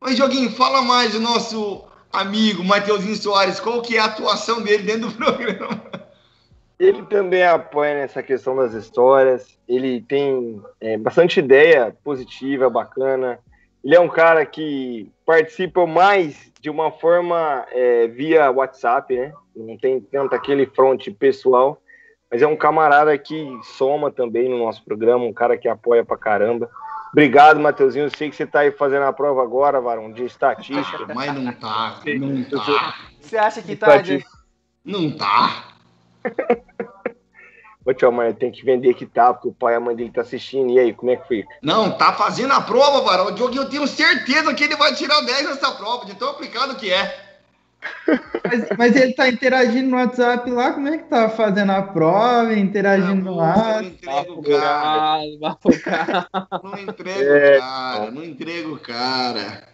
Mas, Joguinho, fala mais do nosso amigo Mateuzinho Soares, qual que é a atuação dele dentro do (laughs) programa? Ele também apoia nessa questão das histórias. Ele tem é, bastante ideia positiva, bacana. Ele é um cara que participa mais de uma forma é, via WhatsApp, né? Não tem tanto aquele front pessoal, mas é um camarada que soma também no nosso programa, um cara que apoia pra caramba. Obrigado, Mateuzinho. Eu sei que você tá aí fazendo a prova agora, Varão, de estatística. Mas não tá, não tá, Você acha que tá de... não tá. (laughs) Ô, tio, mas tem que vender que tá, porque o pai e a mãe dele tá assistindo. E aí, como é que fica? Não, tá fazendo a prova, Varão. O Dioguinho, eu tenho certeza que ele vai tirar 10 nessa prova, de tão aplicado que é. (laughs) Mas, mas ele tá interagindo no WhatsApp lá, como é que tá fazendo a prova, interagindo lá? Não entrega o cara, não entrega É. o cara, não entrega o cara.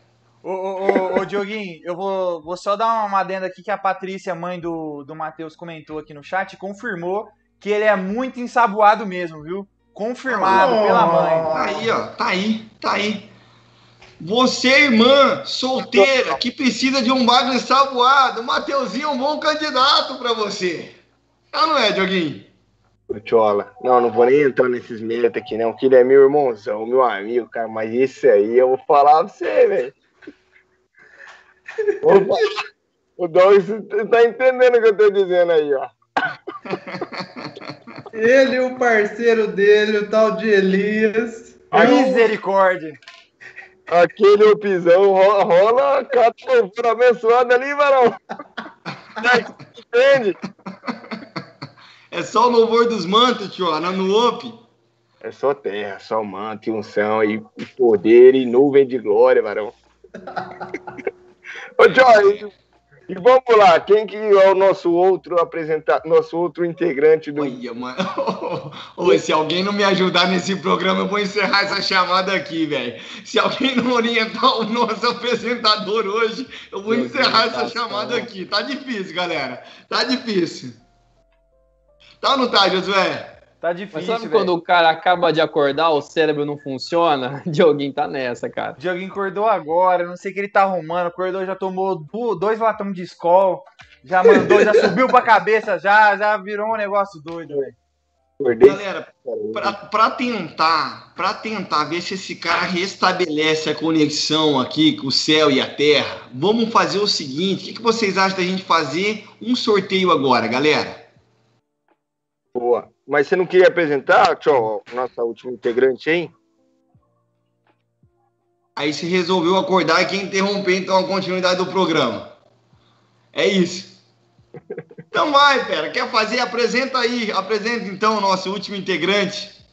Ô, ô, ô, ô, Dioguinho, eu vou, vou só dar uma adenda aqui que a Patrícia, mãe do, do Matheus, comentou aqui no chat, confirmou que ele é muito ensaboado mesmo, viu? Confirmado Oh. pela mãe. Tá aí, ó, tá aí, tá aí. Você, irmã, solteira, que precisa de um bagulho ensaboado, o Mateuzinho é um bom candidato pra você. Ah, não é, Dioguinho? Tchola, não, não vou nem entrar nesses méritos aqui, não, que ele é meu irmãozão, meu amigo, cara, mas esse aí eu vou falar pra você, velho. Opa, O Doug você tá entendendo o que eu tô dizendo aí, ó. Ele e o parceiro dele, o tal de Elias. Misericórdia. Aquele opizão rola, rola cada fofura abençoada ali, varão. Entende? É só o louvor dos mantos, tio, não no OP. É só terra, só manto e unção e poder e nuvem de glória, varão. Ô, Joy, E vamos lá, quem que é o nosso outro apresentado, nosso outro integrante do. Olha, mano. (laughs) Ô, se alguém não me ajudar nesse programa, eu vou encerrar essa chamada aqui, velho. Se alguém não orientar o nosso apresentador hoje, eu vou encerrar essa chamada aqui. Tá difícil, galera. Tá difícil. Tá ou não tá, Josué? Tá Mas difícil, sabe velho. quando o cara acaba de acordar, o cérebro não funciona? (laughs) Dioguinho tá nessa, cara. Dioguinho acordou agora, não sei o que ele tá arrumando. Acordou, já tomou dois latões de escol, já mandou, já subiu pra cabeça, já, já virou um negócio doido, velho. Acordei. Galera, pra, pra tentar, pra tentar ver se esse cara restabelece a conexão aqui com o céu e a terra, vamos fazer o seguinte: o que, que vocês acham da gente fazer um sorteio agora, galera? Boa. Mas você não queria apresentar, tchau, nossa última integrante, hein? Aí você resolveu acordar e quer interromper então a continuidade do programa. É isso. (laughs) Então vai, pera. Quer fazer? Apresenta aí. Apresenta então o nosso último integrante.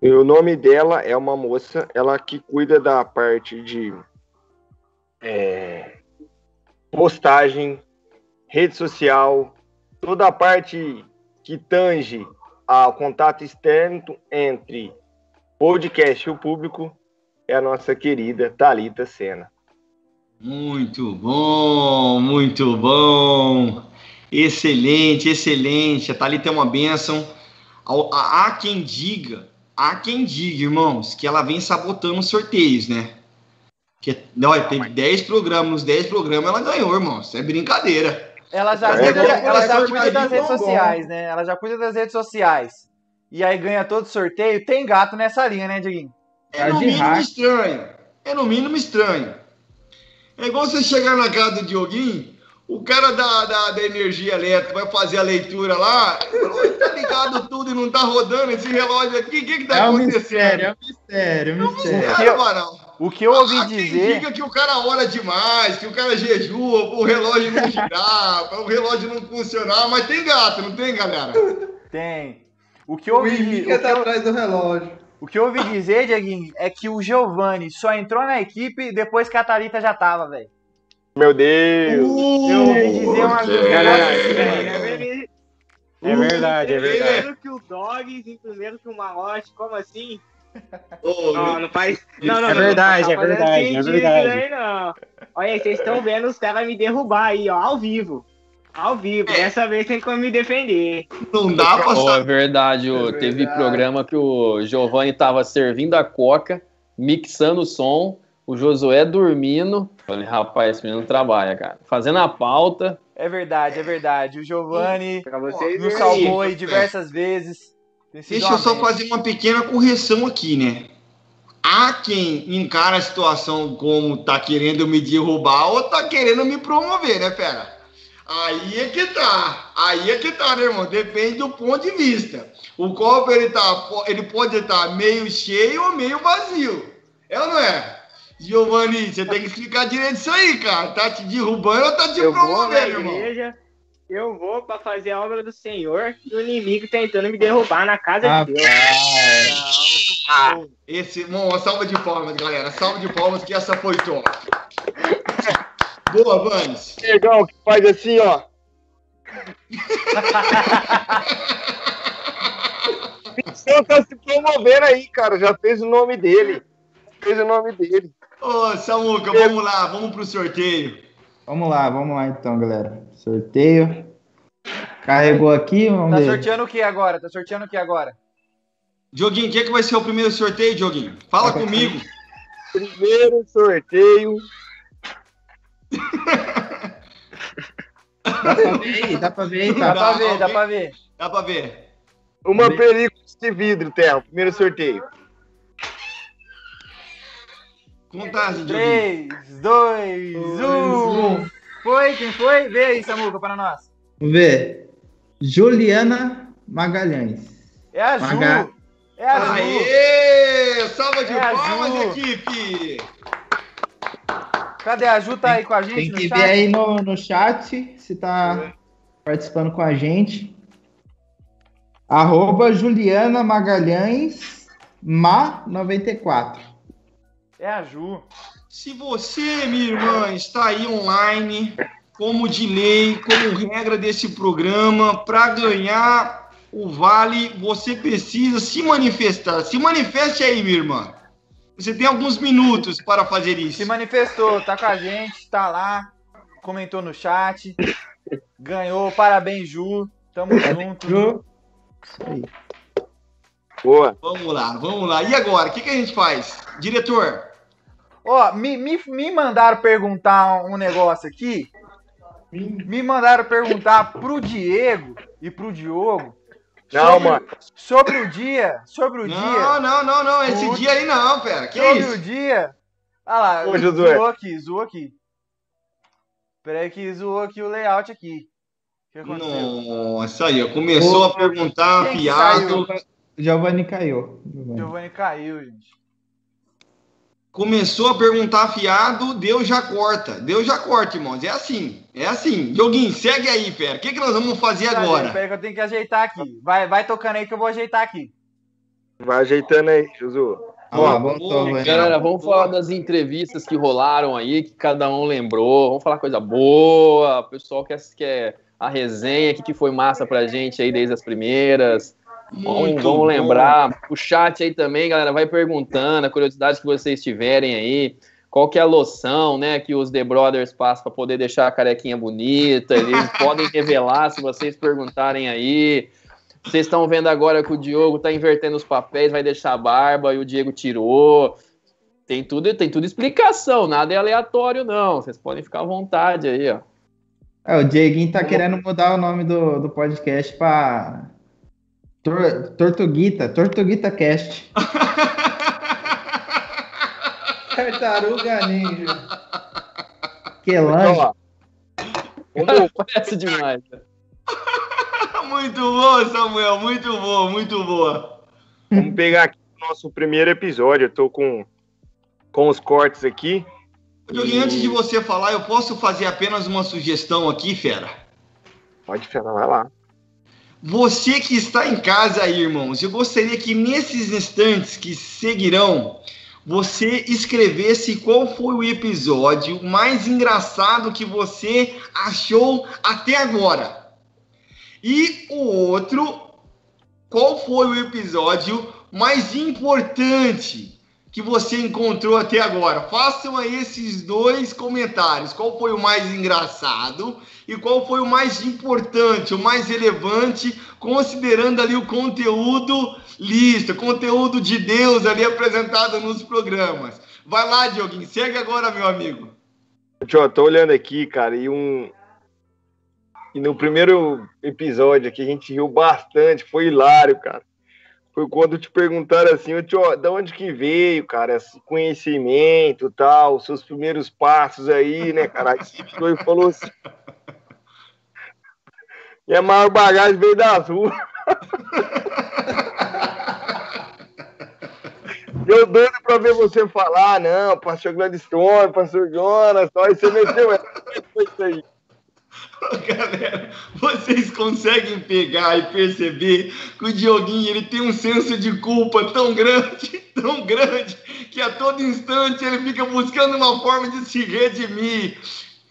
E o nome dela é uma moça, ela que cuida da parte de é, postagem, rede social, toda a parte que tange ao contato externo entre podcast e o público é a nossa querida Talita Sena. Muito bom, muito bom. Excelente, excelente. A Thalita é uma bênção. Há quem diga, há quem diga, irmãos, que ela vem sabotando os sorteios, né? Que, olha, teve 10 programas, nos 10 programas ela ganhou, irmão. Isso é brincadeira. Ela já, É, cuida, é, ela é, já é, cuida é, das é, redes bom. sociais, né? Ela já cuida das redes sociais. E aí ganha todo sorteio. Tem gato nessa linha, né, Dieguinho? É no mínimo hack. estranho. É no mínimo estranho. É igual você chegar na casa do Dioguinho, o cara da, da, da energia elétrica vai fazer a leitura lá, "Oi, tá ligado tudo e não tá rodando esse relógio aqui, o que que tá É um acontecendo? mistério, é um mistério, é um mistério. Cara, Eu- Varal, O que eu ouvi há quem dizer. diga que o cara ora demais, que o cara jejua, o relógio não (laughs) girar, para o relógio não funcionar, mas tem gato, não tem, galera? Tem. O que eu ouvi, o que eu, atrás do relógio. o que eu ouvi dizer, Dieguinho, é que o Giovanni só entrou na equipe depois que a Thalita já tava, velho. Meu Deus! Eu ouvi dizer uma coisa. É. É verdade, é verdade. Primeiro que o Dogs e primeiro que o Malote, como assim? Ô, Não, não faz. Não, não, É não, verdade, não é tá verdade, é verdade. Aí, não. Olha aí, vocês estão vendo os caras me derrubar aí, ó, ao vivo. Ao vivo. É. Dessa vez tem como me defender. não dá pra Ó, é verdade, ô, teve programa que o Giovanni tava servindo a coca, mixando o som, o Josué dormindo. Falei, rapaz, esse menino trabalha, cara. Fazendo a pauta. É verdade, é verdade. O Giovanni nos salvou aí diversas vezes. Deixa eu só fazer uma pequena correção aqui, né? Há quem encara a situação como tá querendo me derrubar ou tá querendo me promover, né, pera? Aí é que tá. Aí é que tá, né, irmão? Depende do ponto de vista. O copo ele tá, ele pode estar meio cheio ou meio vazio. É ou não é? Giovanni, você tem que explicar direito isso aí, cara. Tá te derrubando ou tá te Eu vou na promovendo, irmão? Eu vou pra fazer a obra do Senhor e o inimigo tentando me derrubar na casa Ah, de Deus. Esse, bom, uma salva de palmas, galera. Salva de palmas que essa foi top. Boa, Vanes. Legal, que faz assim, ó. (laughs) O senhor tá se promovendo aí, cara. Já fez o nome dele. Fez o nome dele. Ô, Samuca, vamos lá, vamos pro sorteio. Vamos lá, vamos lá então, galera. Sorteio. Carregou aqui, vamos Tá ver. sorteando o que agora? Tá sorteando o que agora? Dioguinho, quem é que vai ser o primeiro sorteio, Dioguinho? Fala comigo. Primeiro sorteio. (laughs) Dá pra ver aí, dá pra ver aí, Dá tá? pra ver, dá pra ver. Dá pra ver. Uma película de vidro, Terra. Primeiro sorteio. Contagem, Dioguinho. 3, 2, 1. Foi? Quem foi? Vê aí, Samuca, para nós. Vamos ver. Juliana Magalhães. É a Ju. Maga. É a Ju. Aê! Salva de É a palmas, equipe! Cadê a Ju? Tá aí com a gente Tem no que chat? ver aí no, no chat se tá participando com a gente. Arroba Juliana Magalhães Ma94. É a Ju. Se você, minha irmã, está aí online, como de lei, como regra desse programa, para ganhar o vale, você precisa se manifestar. Se manifeste aí, minha irmã. Você tem alguns minutos para fazer isso. Se manifestou, tá com a gente, tá lá, comentou no chat, ganhou, parabéns, Ju. Tamo junto. Ju. Isso aí. Boa. Vamos lá, vamos lá. E agora, o que, que a gente faz? Diretor, Ó, me, me, me mandaram perguntar um negócio aqui. Me mandaram perguntar pro Diego e pro Diogo Não, sobre, mano. sobre o dia, sobre o não, dia, não, não, não, esse Putz. dia aí não, pera, que sobre isso? o dia. Ah lá, Ô, zoou aqui, zoou aqui. Peraí que zoou aqui o layout aqui. O que aconteceu? Nossa, aí, ó, começou a perguntar, fiado, Giovanni caiu. Giovanni. Giovanni caiu, gente. começou a perguntar fiado, Deus já corta, Deus já corta, irmãos, é assim, é assim. Dioguinho, segue aí, fera, o que, que nós vamos fazer Cadê? agora? Peraí que eu tenho que ajeitar aqui. Vai, vai tocando aí que eu vou ajeitar aqui. Vai ajeitando aí, Josu. Ah, boa. velho. Galera, vamos falar das entrevistas que rolaram aí, que cada um lembrou. Vamos falar coisa boa. O pessoal quer, quer a resenha, o que, que foi massa pra gente aí desde as primeiras. Vamos, Muito vamos bom. lembrar. O chat aí também, galera, vai perguntando, a curiosidade que vocês tiverem aí. Qual que é a loção, né, que os The Brothers passam para poder deixar a carequinha bonita? Eles (laughs) podem revelar se vocês perguntarem aí. Vocês estão vendo agora que o Diogo tá invertendo os papéis, vai deixar a barba e o Diego tirou. Tem tudo, tem tudo explicação, nada é aleatório, não. Vocês podem ficar à vontade aí, ó. É, o Dieguinho tá querendo mudar o nome do, do podcast pra Tor, Tortuguita, Tortuguita Cast. (laughs) Tartaruga Ninja. Que lanche. Ó, vamos, Parece demais. né? (laughs) Muito boa, Samuel, muito boa, muito boa. vamos pegar aqui o nosso primeiro episódio. Eu tô com, com os cortes aqui. Dioguinho, antes de você falar, eu posso fazer apenas uma sugestão aqui, fera? Pode falar, vai lá. Você que está em casa aí, irmãos, eu gostaria que nesses instantes que seguirão, você escrevesse qual foi o episódio mais engraçado que você achou até agora. E o outro, qual foi o episódio mais importante que você encontrou até agora? Façam aí esses dois comentários. Qual foi o mais engraçado e qual foi o mais importante, o mais relevante, considerando ali o conteúdo lista, conteúdo de Deus ali apresentado nos programas. Vai lá, Dioguinho, segue agora, meu amigo. Tio, tô olhando aqui, cara, e um. E no primeiro episódio aqui a gente riu bastante, foi hilário, cara. Foi quando te perguntaram assim, tio, da onde que veio, cara, esse conhecimento tal, seus primeiros passos aí, né, cara? Aí você virou e falou assim. Minha maior bagagem veio das ruas. (laughs) Eu doido pra ver você falar, não, pastor Gladstone, pastor Jonas, tal, e você meteu essa. Foi isso aí. Galera, vocês conseguem pegar e perceber que o Dioguinho ele tem um senso de culpa tão grande, (laughs) tão grande, que a todo instante ele fica buscando uma forma de se redimir,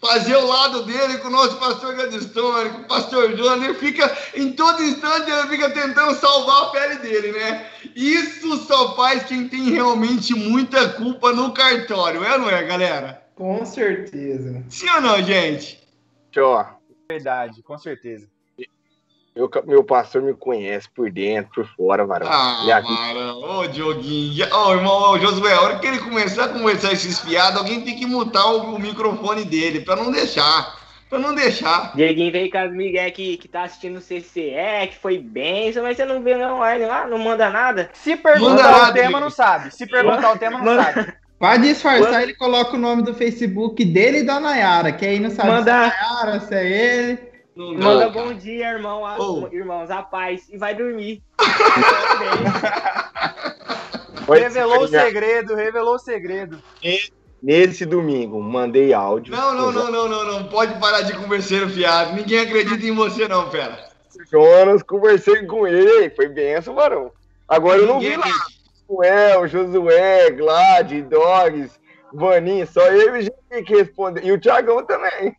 fazer o lado dele com o nosso pastor Gladstone, com o pastor Jonas, ele fica, em todo instante, ele fica tentando salvar a pele dele, né? Isso só faz quem tem realmente muita culpa no cartório, é ou não é, galera? Com certeza. Sim ou não, gente? Tio, Verdade, com certeza. meu, meu pastor me conhece por dentro, por fora, varão. Ah, aqui- mano, ô Dioguinho, ô irmão, ô Josué, a hora que ele começar a conversar esses fiados, alguém tem que mutar o, o microfone dele, pra não deixar, pra não deixar. Dieguinho veio com as Miguel que, que tá assistindo o CCE, que foi bem, mas você não viu não, olha lá, não manda nada. Se perguntar o tema, Diego. não sabe. Se perguntar o tema, não sabe. Pra disfarçar, ele coloca o nome do Facebook dele e da Nayara, que aí não sabe Manda- se é Nayara, se é ele. Não dá, Manda cara. bom dia, irmão, a- Ô. irmãos, a paz, e vai dormir. (laughs) Revelou o segredo, revelou o segredo. Nesse domingo, mandei áudio. Não, não, não, não, não, não, pode parar de conversar fiado, ninguém acredita em você não, fera. Jonas, conversei com ele, foi benção, varão. Agora eu não vi lá. Acredita. Josué, Glad, Dogs, Vaninho, só eu e o que responder. E o Thiagão também.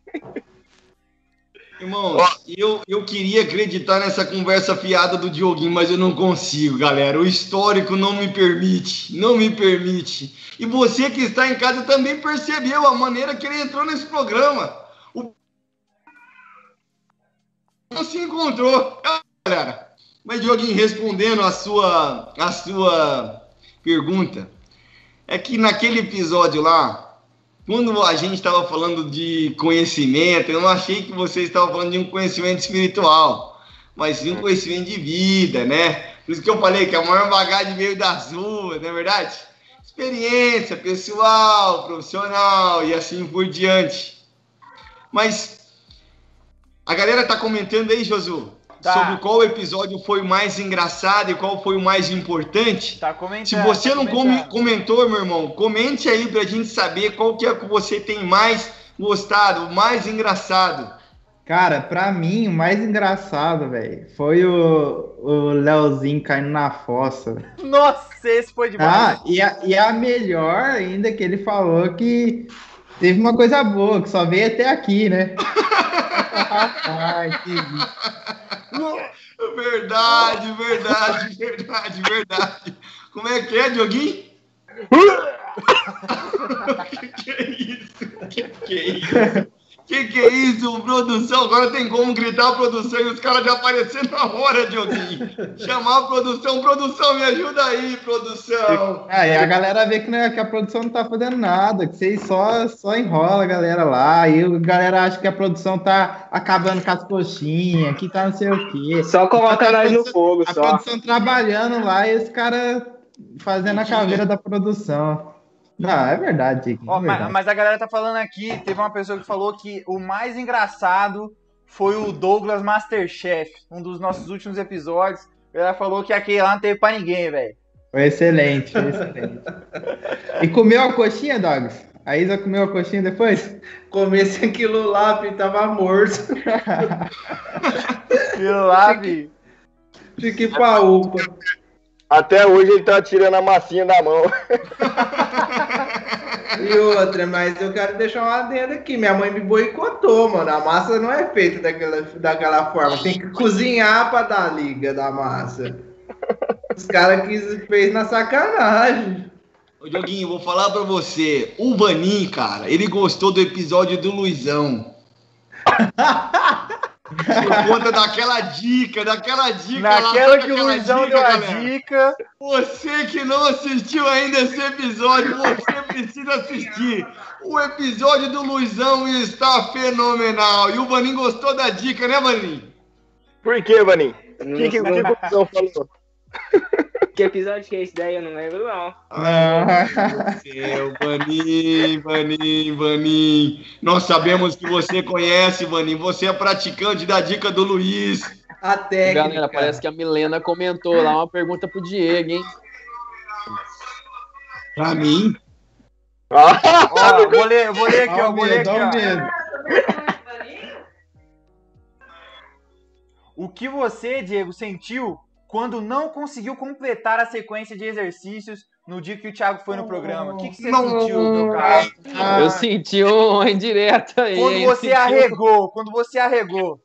Irmão, eu, eu queria acreditar nessa conversa fiada do Dioguinho, mas eu não consigo, galera. O histórico não me permite, não me permite. E você que está em casa também percebeu a maneira que ele entrou nesse programa. O não se encontrou, galera. Mas Dioguinho, respondendo a sua, a sua pergunta, é que naquele episódio lá, quando a gente estava falando de conhecimento, eu não achei que você estava falando de um conhecimento espiritual, mas sim um conhecimento de vida, né? Por isso que eu falei que a maior bagagem veio das ruas, não é verdade? Experiência pessoal, profissional e assim por diante. Mas a galera tá comentando aí, Josu, Tá. sobre qual episódio foi o mais engraçado e qual foi o mais importante. Tá comentando. Se você tá não come- comentando. comentou, meu irmão, comente aí pra gente saber qual que é que você tem mais gostado, o mais engraçado. Cara, pra mim, o mais engraçado, velho, foi o, o Leozinho caindo na fossa. Nossa, esse foi demais. Ah, e a, e a melhor ainda que ele falou que teve uma coisa boa, que só veio até aqui, né? Ai, que Verdade, verdade, verdade, verdade. Como é que é, Dioguinho? (laughs) que que é isso? Que que é isso? Que que é isso, produção? Agora tem como gritar a produção e os caras já apareceram na hora, Dioguinho. (laughs) Chamar a produção. Produção, me ajuda aí, produção. Ah, e a galera vê que, né, que a produção não tá fazendo nada, que vocês só, só enrola a galera lá, e a galera acha que a produção tá acabando com as coxinhas, que tá não sei o quê. Só coloca nós no fogo, A só. produção trabalhando lá e os caras fazendo a caveira da produção. Não, é verdade, é verdade. mas, a galera tá falando aqui, teve uma pessoa que falou que o mais engraçado foi o Douglas Masterchef, um dos nossos últimos episódios. Ela falou que aquele lá não teve pra ninguém, velho. Foi excelente, foi excelente. (laughs) E comeu a coxinha, Dogs? A Isa comeu a coxinha depois? Comesse aquilo lá, porque tava morto. (laughs) Aquilo lá, vi. Fiquei pra UPA. Até hoje ele tá tirando a massinha da mão. E outra, mas eu quero deixar uma adenda aqui. Minha mãe me boicotou, mano. A massa não é feita daquela, daquela forma. Tem que cozinhar pra dar liga da massa. Os caras que fez na sacanagem. Ô, Dioguinho, vou falar pra você. O Vanin, cara, ele gostou do episódio do Luizão. (laughs) Por conta daquela dica, daquela dica. lá, Naquela sabe que o Luizão dica, deu a galera? dica. Você que não assistiu ainda esse episódio, você precisa assistir. O episódio do Luizão está fenomenal. E o Vanin gostou da dica, né, Vanin? Por quê, Vaninho? O Não- que, que, que o produção falou? (laughs) Que episódio que é esse daí? Eu não lembro, não. Ai, meu Deus do céu, Vanin, Vanin, Vanin. Nós sabemos que você conhece, Vanin. Você é praticante da dica do Luiz. A técnica. Galera, parece que a Milena comentou lá uma pergunta pro Diego, hein? Pra mim? Ah, Ó, (laughs) vou ler, vou ler aqui, ó. o Vou ler medo, aqui, dá o ó. medo. O que você, Diego, sentiu quando não conseguiu completar a sequência de exercícios no dia que o Thiago foi no programa? O que, que você Não. sentiu, meu cara? Ah, Eu senti uma indireta aí. Quando você Senti um- arregou, quando você arregou.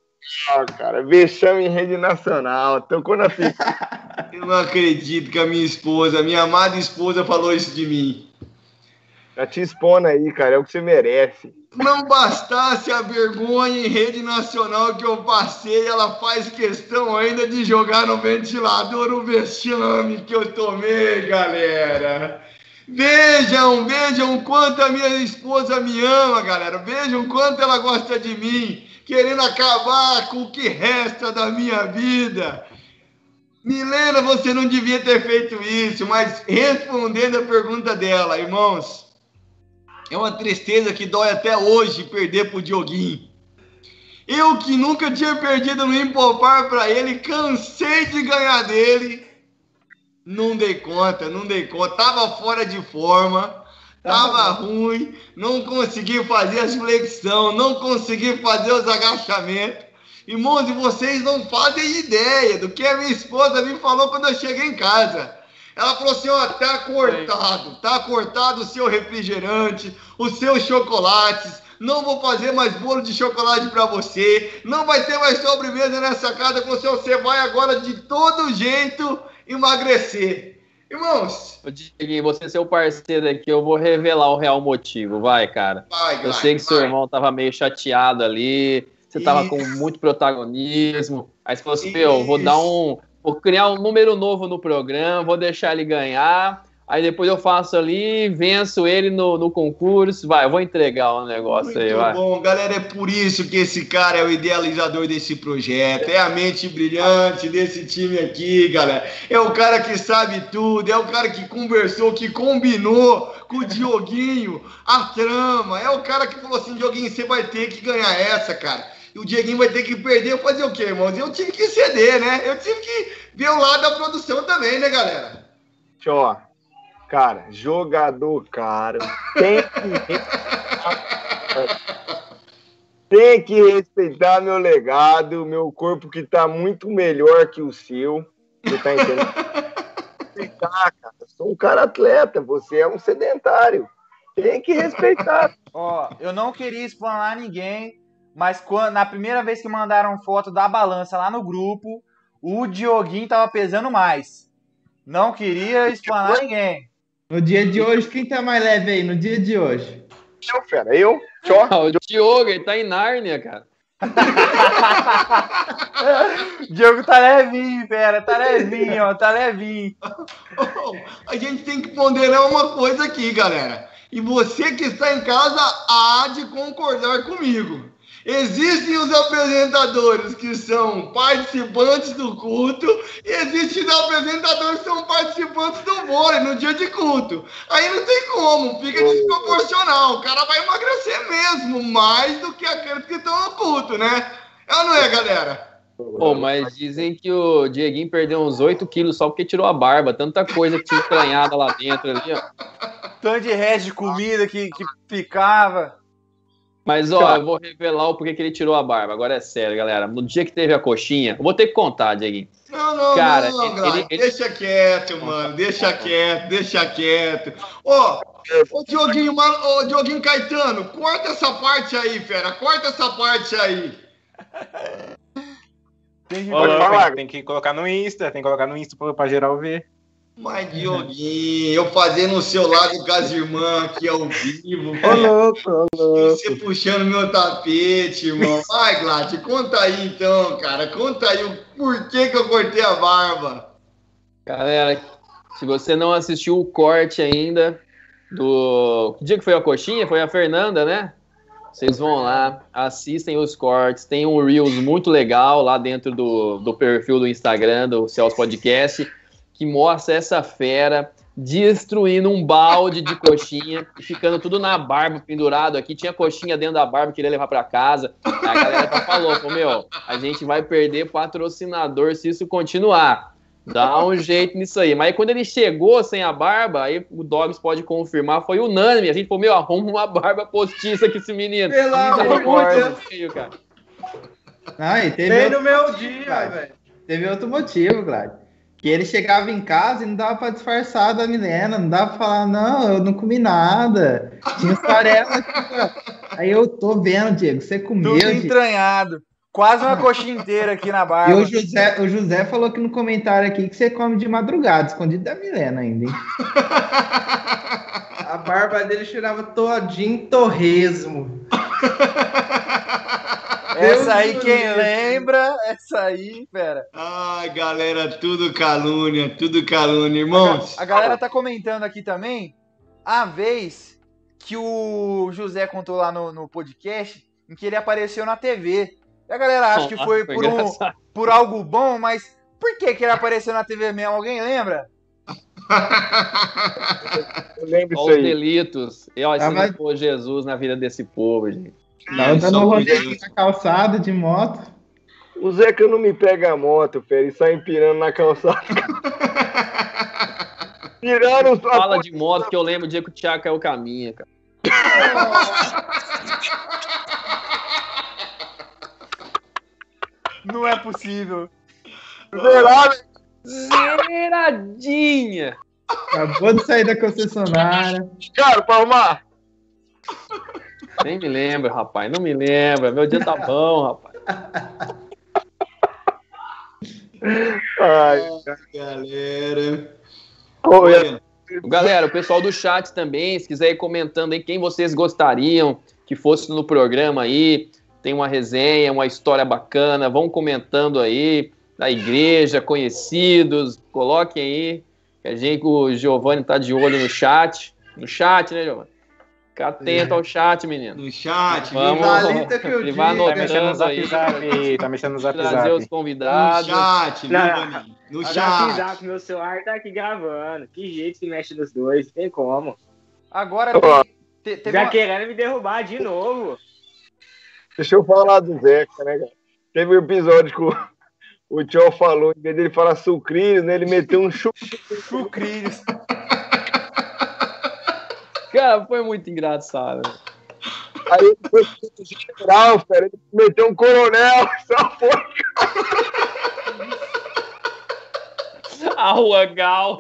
Ah, cara, vexame em rede nacional. Tocou na fita. Eu não acredito que a minha esposa, a minha amada esposa, falou isso de mim. Tá te expondo aí, cara. É o que você merece. Não bastasse a vergonha em rede nacional que eu passei, ela faz questão ainda de jogar no ventilador o vexame que eu tomei, galera. Vejam, vejam quanto a minha esposa me ama, galera. Vejam quanto ela gosta de mim, querendo acabar com o que resta da minha vida. Milena, você não devia ter feito isso, mas respondendo a pergunta dela, irmãos, é uma tristeza que dói até hoje perder pro Dioguinho. Eu que nunca tinha perdido no Impopar para ele, cansei de ganhar dele. Não dei conta, não dei conta. Tava fora de forma, tava ruim, não consegui fazer as flexão, não consegui fazer os agachamentos. Irmãos, e vocês não fazem ideia do que a minha esposa me falou quando eu cheguei em casa. Ela falou assim: ó, tá cortado, tá cortado o seu refrigerante, os seus chocolates. Não vou fazer mais bolo de chocolate para você. Não vai ter mais sobremesa nessa casa. Você, você vai agora de todo jeito emagrecer. Irmãos. Ô, Diguinho, você é seu parceiro aqui, eu vou revelar o real motivo. Vai, cara. Vai, Eu vai, sei que seu vai. irmão tava meio chateado ali. Você tava com muito protagonismo. Aí você falou assim: meu, vou dar um. Vou criar um número novo no programa, vou deixar ele ganhar. Aí depois eu faço ali, venço ele no, no concurso. Vai, eu vou entregar o negócio aí, Muito vai. bom, galera. É por isso que esse cara é o idealizador desse projeto. É a mente brilhante desse time aqui, galera. É o cara que sabe tudo. É o cara que conversou, que combinou com o Dioguinho a trama. É o cara que falou assim: Dioguinho, você vai ter que ganhar essa, cara. E o Dieguinho vai ter que perder. Fazer o quê, irmãos? Eu tive que ceder, né? Eu tive que ver o lado da produção também, né, galera? Ó, cara, jogador caro. Tem que Tem que respeitar meu legado, meu corpo que tá muito melhor que o seu. Você tá entendendo? Respeitar, cara. Eu sou um cara atleta, você é um sedentário. Tem que respeitar. Ó, eu não queria explanar ninguém, mas quando, na primeira vez que mandaram foto da balança lá no grupo, o Dioguinho tava pesando mais. Não queria explanar ninguém. No dia de hoje, quem tá mais leve aí? No dia de hoje. Eu, fera, eu. Ah, o Diogo, ele tá em Nárnia, cara. (laughs) Diogo tá levinho, pera, tá levinho, ó, tá levinho. (laughs) A gente tem que ponderar uma coisa aqui, galera. E você que está em casa há de concordar comigo. Existem os apresentadores que são participantes do culto e existem os apresentadores que são participantes do vôlei no dia de culto. Aí não tem como, fica desproporcional. O cara vai emagrecer mesmo, mais do que aqueles que estão no culto, né? É ou não é, galera? Pô, mas dizem que o Dieguinho perdeu uns 8 quilos só porque tirou a barba. Tanta coisa que tinha entranhada lá dentro ali, ó. Tanto de resto de comida que, que ficava. Mas, ó, eu vou revelar o porquê que ele tirou a barba. Agora é sério, galera. No dia que teve a coxinha, eu vou ter que contar, Dieguinho. Não, não, Cara, não, ele- Glad, ele- ele- deixa quieto, mano, deixa quieto, deixa quieto. Ó, ô Dioguinho, mano, ô Dioguinho Caetano, corta essa parte aí, fera, corta essa parte aí. Tem que tem, tem que colocar no Insta, tem que colocar no Insta pra, pra geral ver. Mas, Dioguinho, eu fazendo o seu lado com as irmãs aqui ao vivo, Ô, louco, ô, louco. você puxando meu tapete, irmão. Vai, Glad, conta aí então, cara, conta aí o porquê que eu cortei a barba. Galera, se você não assistiu o corte ainda do. Que dia que foi a coxinha? Foi a Fernanda, né? Vocês vão lá, assistem os cortes. Tem um Reels muito legal lá dentro do, do perfil do Instagram do Celso Podcast que mostra essa fera destruindo um balde de coxinha e ficando tudo na barba, pendurado aqui. Tinha coxinha dentro da barba, queria levar para casa. Aí a galera tá falou, pô, meu, a gente vai perder patrocinador se isso continuar. Dá um jeito nisso aí. Mas aí quando ele chegou sem a barba, aí o Dogs pode confirmar, foi unânime. A gente falou, meu, arruma uma barba postiça com esse menino. Pelo amor de Deus. cara. Ah, e teve, Bem outro, no meu dia, velho. teve outro motivo, Glad. Que ele chegava em casa e não dava pra disfarçar da Milena, não dava pra falar, não, eu não comi nada. Tinha ó. Aí eu tô vendo, Diego, você comeu, Tudo Diego. entranhado. Quase uma coxinha inteira aqui na E barba. o José, o José falou aqui no comentário aqui que você come de madrugada, escondido da Milena ainda, hein? A barba dele cheirava todinho torresmo. (laughs) Essa aí, quem lembra, essa aí, pera. Ai, galera, tudo calúnia, tudo calúnia, irmãos. A galera tá comentando aqui também a vez que o José contou lá no, no podcast em que ele apareceu na TV. E a galera acha que foi por, um, por algo bom, mas por que, que ele apareceu na TV mesmo? Alguém lembra? (laughs) Eu lembro Olha isso os aí. delitos. E olha, Ah, mas- Jesus na vida desse povo, gente. Tava dando um Deus. na calçada de moto. O Zeca não me pega a moto, Fera, e sai empirando na calçada. (laughs) Tiraram sua Fala de moto que eu lembro o dia que o Thiago caiu o caminho, cara. (laughs) Não é possível. Zeradinha. Acabou de sair da concessionária. Cara, pra arrumar. Nem me lembro, rapaz. Não me lembro. Meu dia tá bom, rapaz. Ai, Galera. Olha, Galera, o pessoal do chat também, se quiser ir comentando aí quem vocês gostariam que fosse no programa aí, tem uma resenha, uma história bacana, vão comentando aí, da igreja, conhecidos, coloquem aí, que a gente, o Giovanni tá de olho no chat, no chat, né, Giovanni? Fica atento ao chat, menino. no chat, Vamos, Thalita que eu ele vai diga. Tá mexendo no zap zap tá mexendo no zap trazer zap. os viu? No convidados. chat, viu, Não? No O zap, chat. zap, meu celular tá aqui gravando. Que jeito se mexe nos dois, não tem como. Agora te- Já uma- querendo me derrubar de novo. Deixa eu falar do Zeca, né, cara? Teve um episódio que o, Tio falou, em vez dele falar sucrilhos, né, ele meteu um chucrilhos. Cara, foi muito engraçado. Aí ele foi pro general, cara, ele meteu um coronel, (laughs) só foi. A Rua Gal.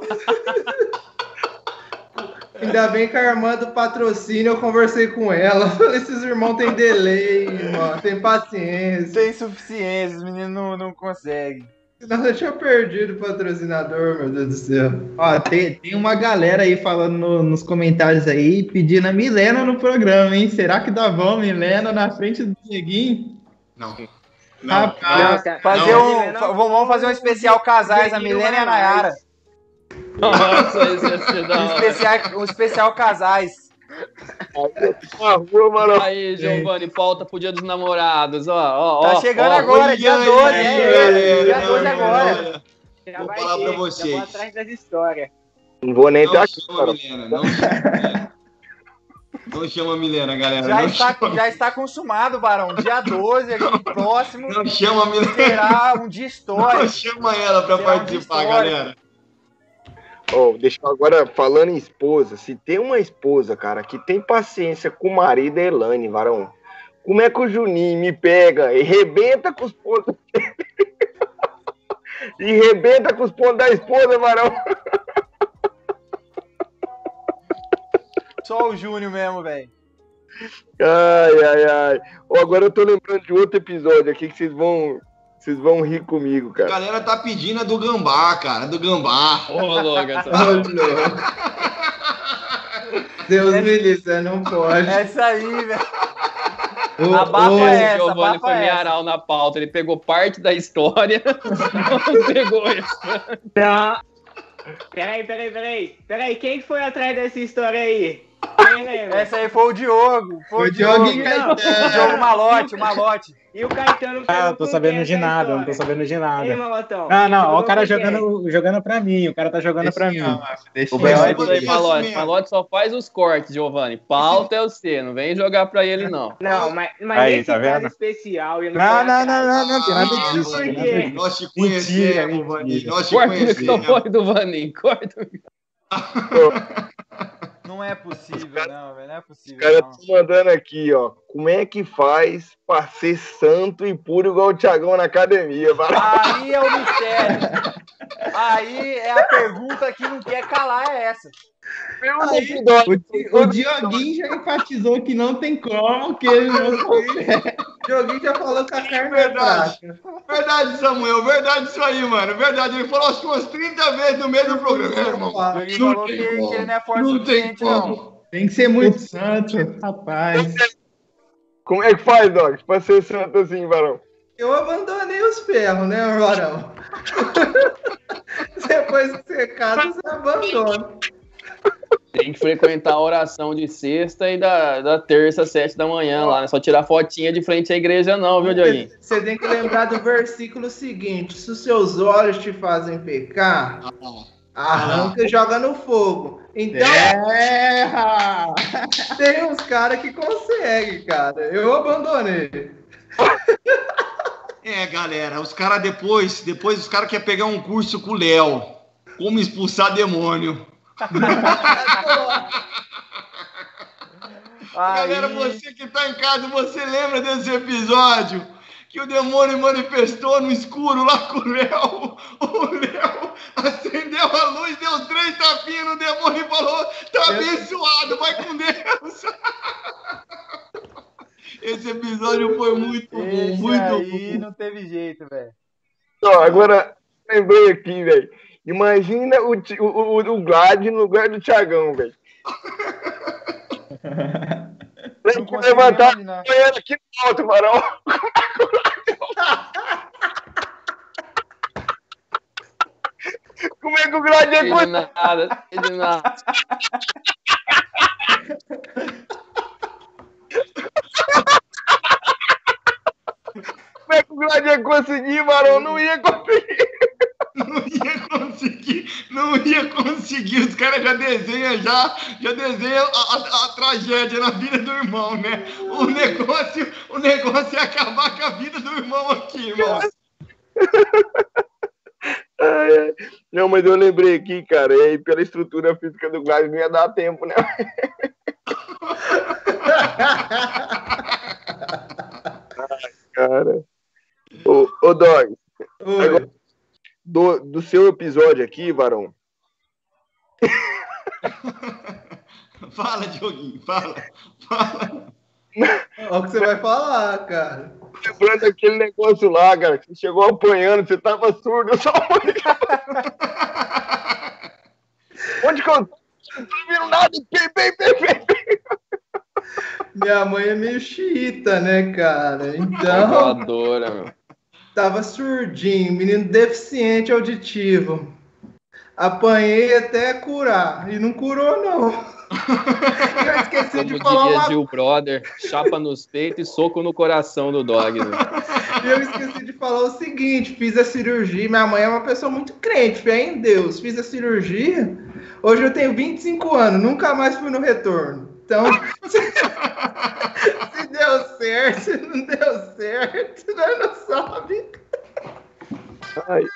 Ainda bem que a irmã do patrocínio eu conversei com ela. (laughs) Falei, esses irmãos têm delay, irmão. Tem paciência. Tem suficiência, os meninos não, não conseguem. Senão eu tinha perdido o patrocinador, meu Deus do céu. Ó, tem, tem uma galera aí falando no- nos comentários aí, pedindo a Milena no programa, hein? Será que dá bom Milena na frente do Dieguinho? Não. Não. Rapaz, Nossa, Fazer não, um, Milena- fa- vamos fazer um especial casais, a Milena e a. Nayara. Nossa, esse ia ser da Um hora. especial, um especial casais. Na rua, mano. Aí, Giovanni, pauta pro dia dos namorados, ó, ó, Tá ó, chegando ó. agora, dia Olha 12, aí, é, galera, é, dia não, 12 não, agora. Já Vou vai falar ter, pra já vocês. vou atrás das histórias. Não vou nem ter Não aqui, chama cara. Milena, não chama Milena. Não chama Milena, galera. Já não, está, chama, já está consumado, Barão. Dia 12, aqui próximo, não chama Milena. terá um dia Não histórico. chama ela pra Será um participar, galera. Ó, deixa eu agora falando em esposa. Se tem uma esposa, cara, que tem paciência com o marido é Elane, varão. Como é que o Juninho me pega e rebenta com os pontos (laughs) e rebenta com os pontos da esposa, varão? (laughs) Só o Júnior mesmo, velho. Ai, ai, ai. Ó, agora eu tô lembrando de outro episódio aqui que vocês vão, vocês vão rir comigo, A cara. galera tá pedindo a do gambá, cara, do gambá. Ô, louco, essa... (laughs) Deus me livre, você não pode. Essa aí, velho. Ô, Abafa ô, O essa, Giovanni foi essa. mearal na pauta, ele pegou parte da história, (laughs) não pegou isso. Não. Peraí, peraí, peraí. Peraí, quem foi atrás dessa história aí? Essa aí foi o Diogo. Foi Foi o o Diogo. Dioguinho O Caetano. Diogo Malote, o Malote. E o Caetano Ah, eu tô sabendo de nada, eu não tô sabendo de Ei, nada. Malotão. Não, não, o cara jogando, jogando pra mim, o cara tá jogando pra mim. Deixa O isso aí, Malote. Malote só faz os cortes, Giovanni. Pauta é o C, não vem jogar pra ele, não. Não, mas, mas Aí, nesse tá caso vendo? especial... eu Não, fui não, atrás. não, não, não, tem nada disso. Nós te conhecemos, Vaninho. mentira. Nós te Corta o microfone do Vaninho, corta. (laughs) Não é possível, não, velho. Não é Os possível. caras Não. estão mandando aqui, ó. Como é que faz pra ser santo e puro igual o Thiagão na academia? Aí é o mistério. Aí é a pergunta que não quer calar, é essa. O, Di- o Dioguinho já enfatizou que não tem como, que ele não. (laughs) O Dioguinho já falou que a carne é Verdade. fraca. Verdade, Samuel, verdade isso aí, mano. Verdade, ele falou acho que umas 30 vezes no meio do programa, irmão. O Dioguinho Não falou que, tem que como. ele não é forte o Não tem suficiente, não. como. Tem que ser muito santo, rapaz. Como é que faz, Doc? Pra ser santo assim, varão? Eu abandonei os ferros, né, Varão? (laughs) Depois que você casa, você abandona. Tem que frequentar a oração de sexta e da, da terça, sete da manhã lá. Não é só tirar fotinha de frente à igreja, não, viu, Dioguinho? Você tem que lembrar do versículo seguinte: se os seus olhos te fazem pecar, arranca e joga no fogo. Então, Terra! tem uns caras que conseguem, cara. Eu abandonei. (laughs) É, galera, os caras depois, depois os caras querem pegar um curso com o Léo. Como expulsar demônio. (laughs) Galera, você que tá em casa, você lembra desse episódio? que o demônio manifestou no escuro lá com o Léo. O Léo acendeu a luz, deu três tapinhas no demônio e falou: tá abençoado, vai com Deus. (laughs) Esse episódio foi muito bom, Esse muito aí bom. não teve jeito, velho. Agora, lembrei aqui, velho. Imagina o, o, o, Glad no lugar do Thiagão, velho. (laughs) Tem que levantar imaginar. banheiro aqui no alto, Varão. Como é que o Glad é de coisa? nada, sei de nada. (laughs) Como é que o Glad ia conseguir, Varão? Não ia conseguir. Não ia conseguir, não ia conseguir. Os caras já desenham, já, já desenham a, a- a tragédia na vida do irmão, né? O negócio, o negócio é acabar com a vida do irmão aqui, irmão. Não, mas eu lembrei aqui, cara, e aí pela estrutura física do Glad não ia dar tempo, né? Ai, cara. Ô, ô Dog. Agora- do, do seu episódio aqui, Varão, (laughs) Fala, Dioguinho, fala, fala. Olha o que você vai falar, cara. lembrando aquele negócio lá, cara, que você chegou apanhando, você tava surdo, eu só (laughs) Onde que eu tô? Não tô vendo nada, pei, pei, pei, pei. Minha mãe é meio xiita, né, cara? Eu Então, adoro, meu. tava surdinho, menino deficiente auditivo. Apanhei até curar. E não curou, não. (laughs) Eu esqueci Como de falar diria uma Gil Brother, chapa nos peitos e soco no coração do dog. né? E eu esqueci de falar o seguinte: fiz a cirurgia. Minha mãe é uma pessoa muito crente, fé em Deus. Fiz a cirurgia. Hoje eu tenho 25 anos, nunca mais fui no retorno. Então, (laughs) se, deu certo, se não deu certo, nós não sabe.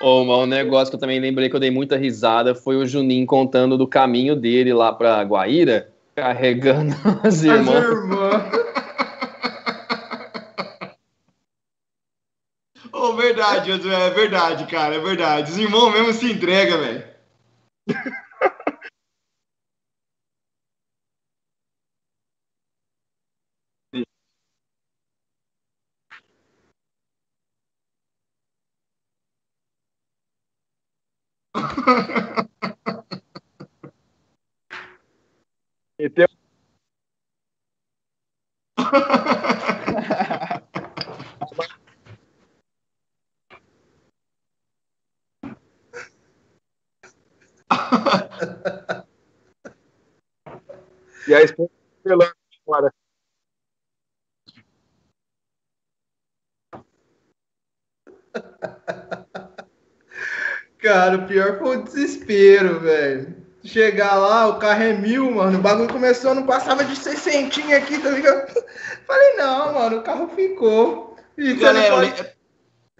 Ô, mas um negócio que eu também lembrei que eu dei muita risada foi o Juninho contando do caminho dele lá pra Guaíra, carregando (laughs) as As irmãs. irmãs. Ô, verdade, Josué, é verdade, cara, é verdade. Os irmãos mesmo se entregam, velho. (laughs) E tem- (laughs) E a esposa pelando fora. (laughs) Cara, o pior foi o desespero, velho. Chegar lá, o carro é mil, mano. O bagulho começou, não passava de 60 aqui, tá ligado? (laughs) Falei, não, mano, o carro ficou. E Galera, pode-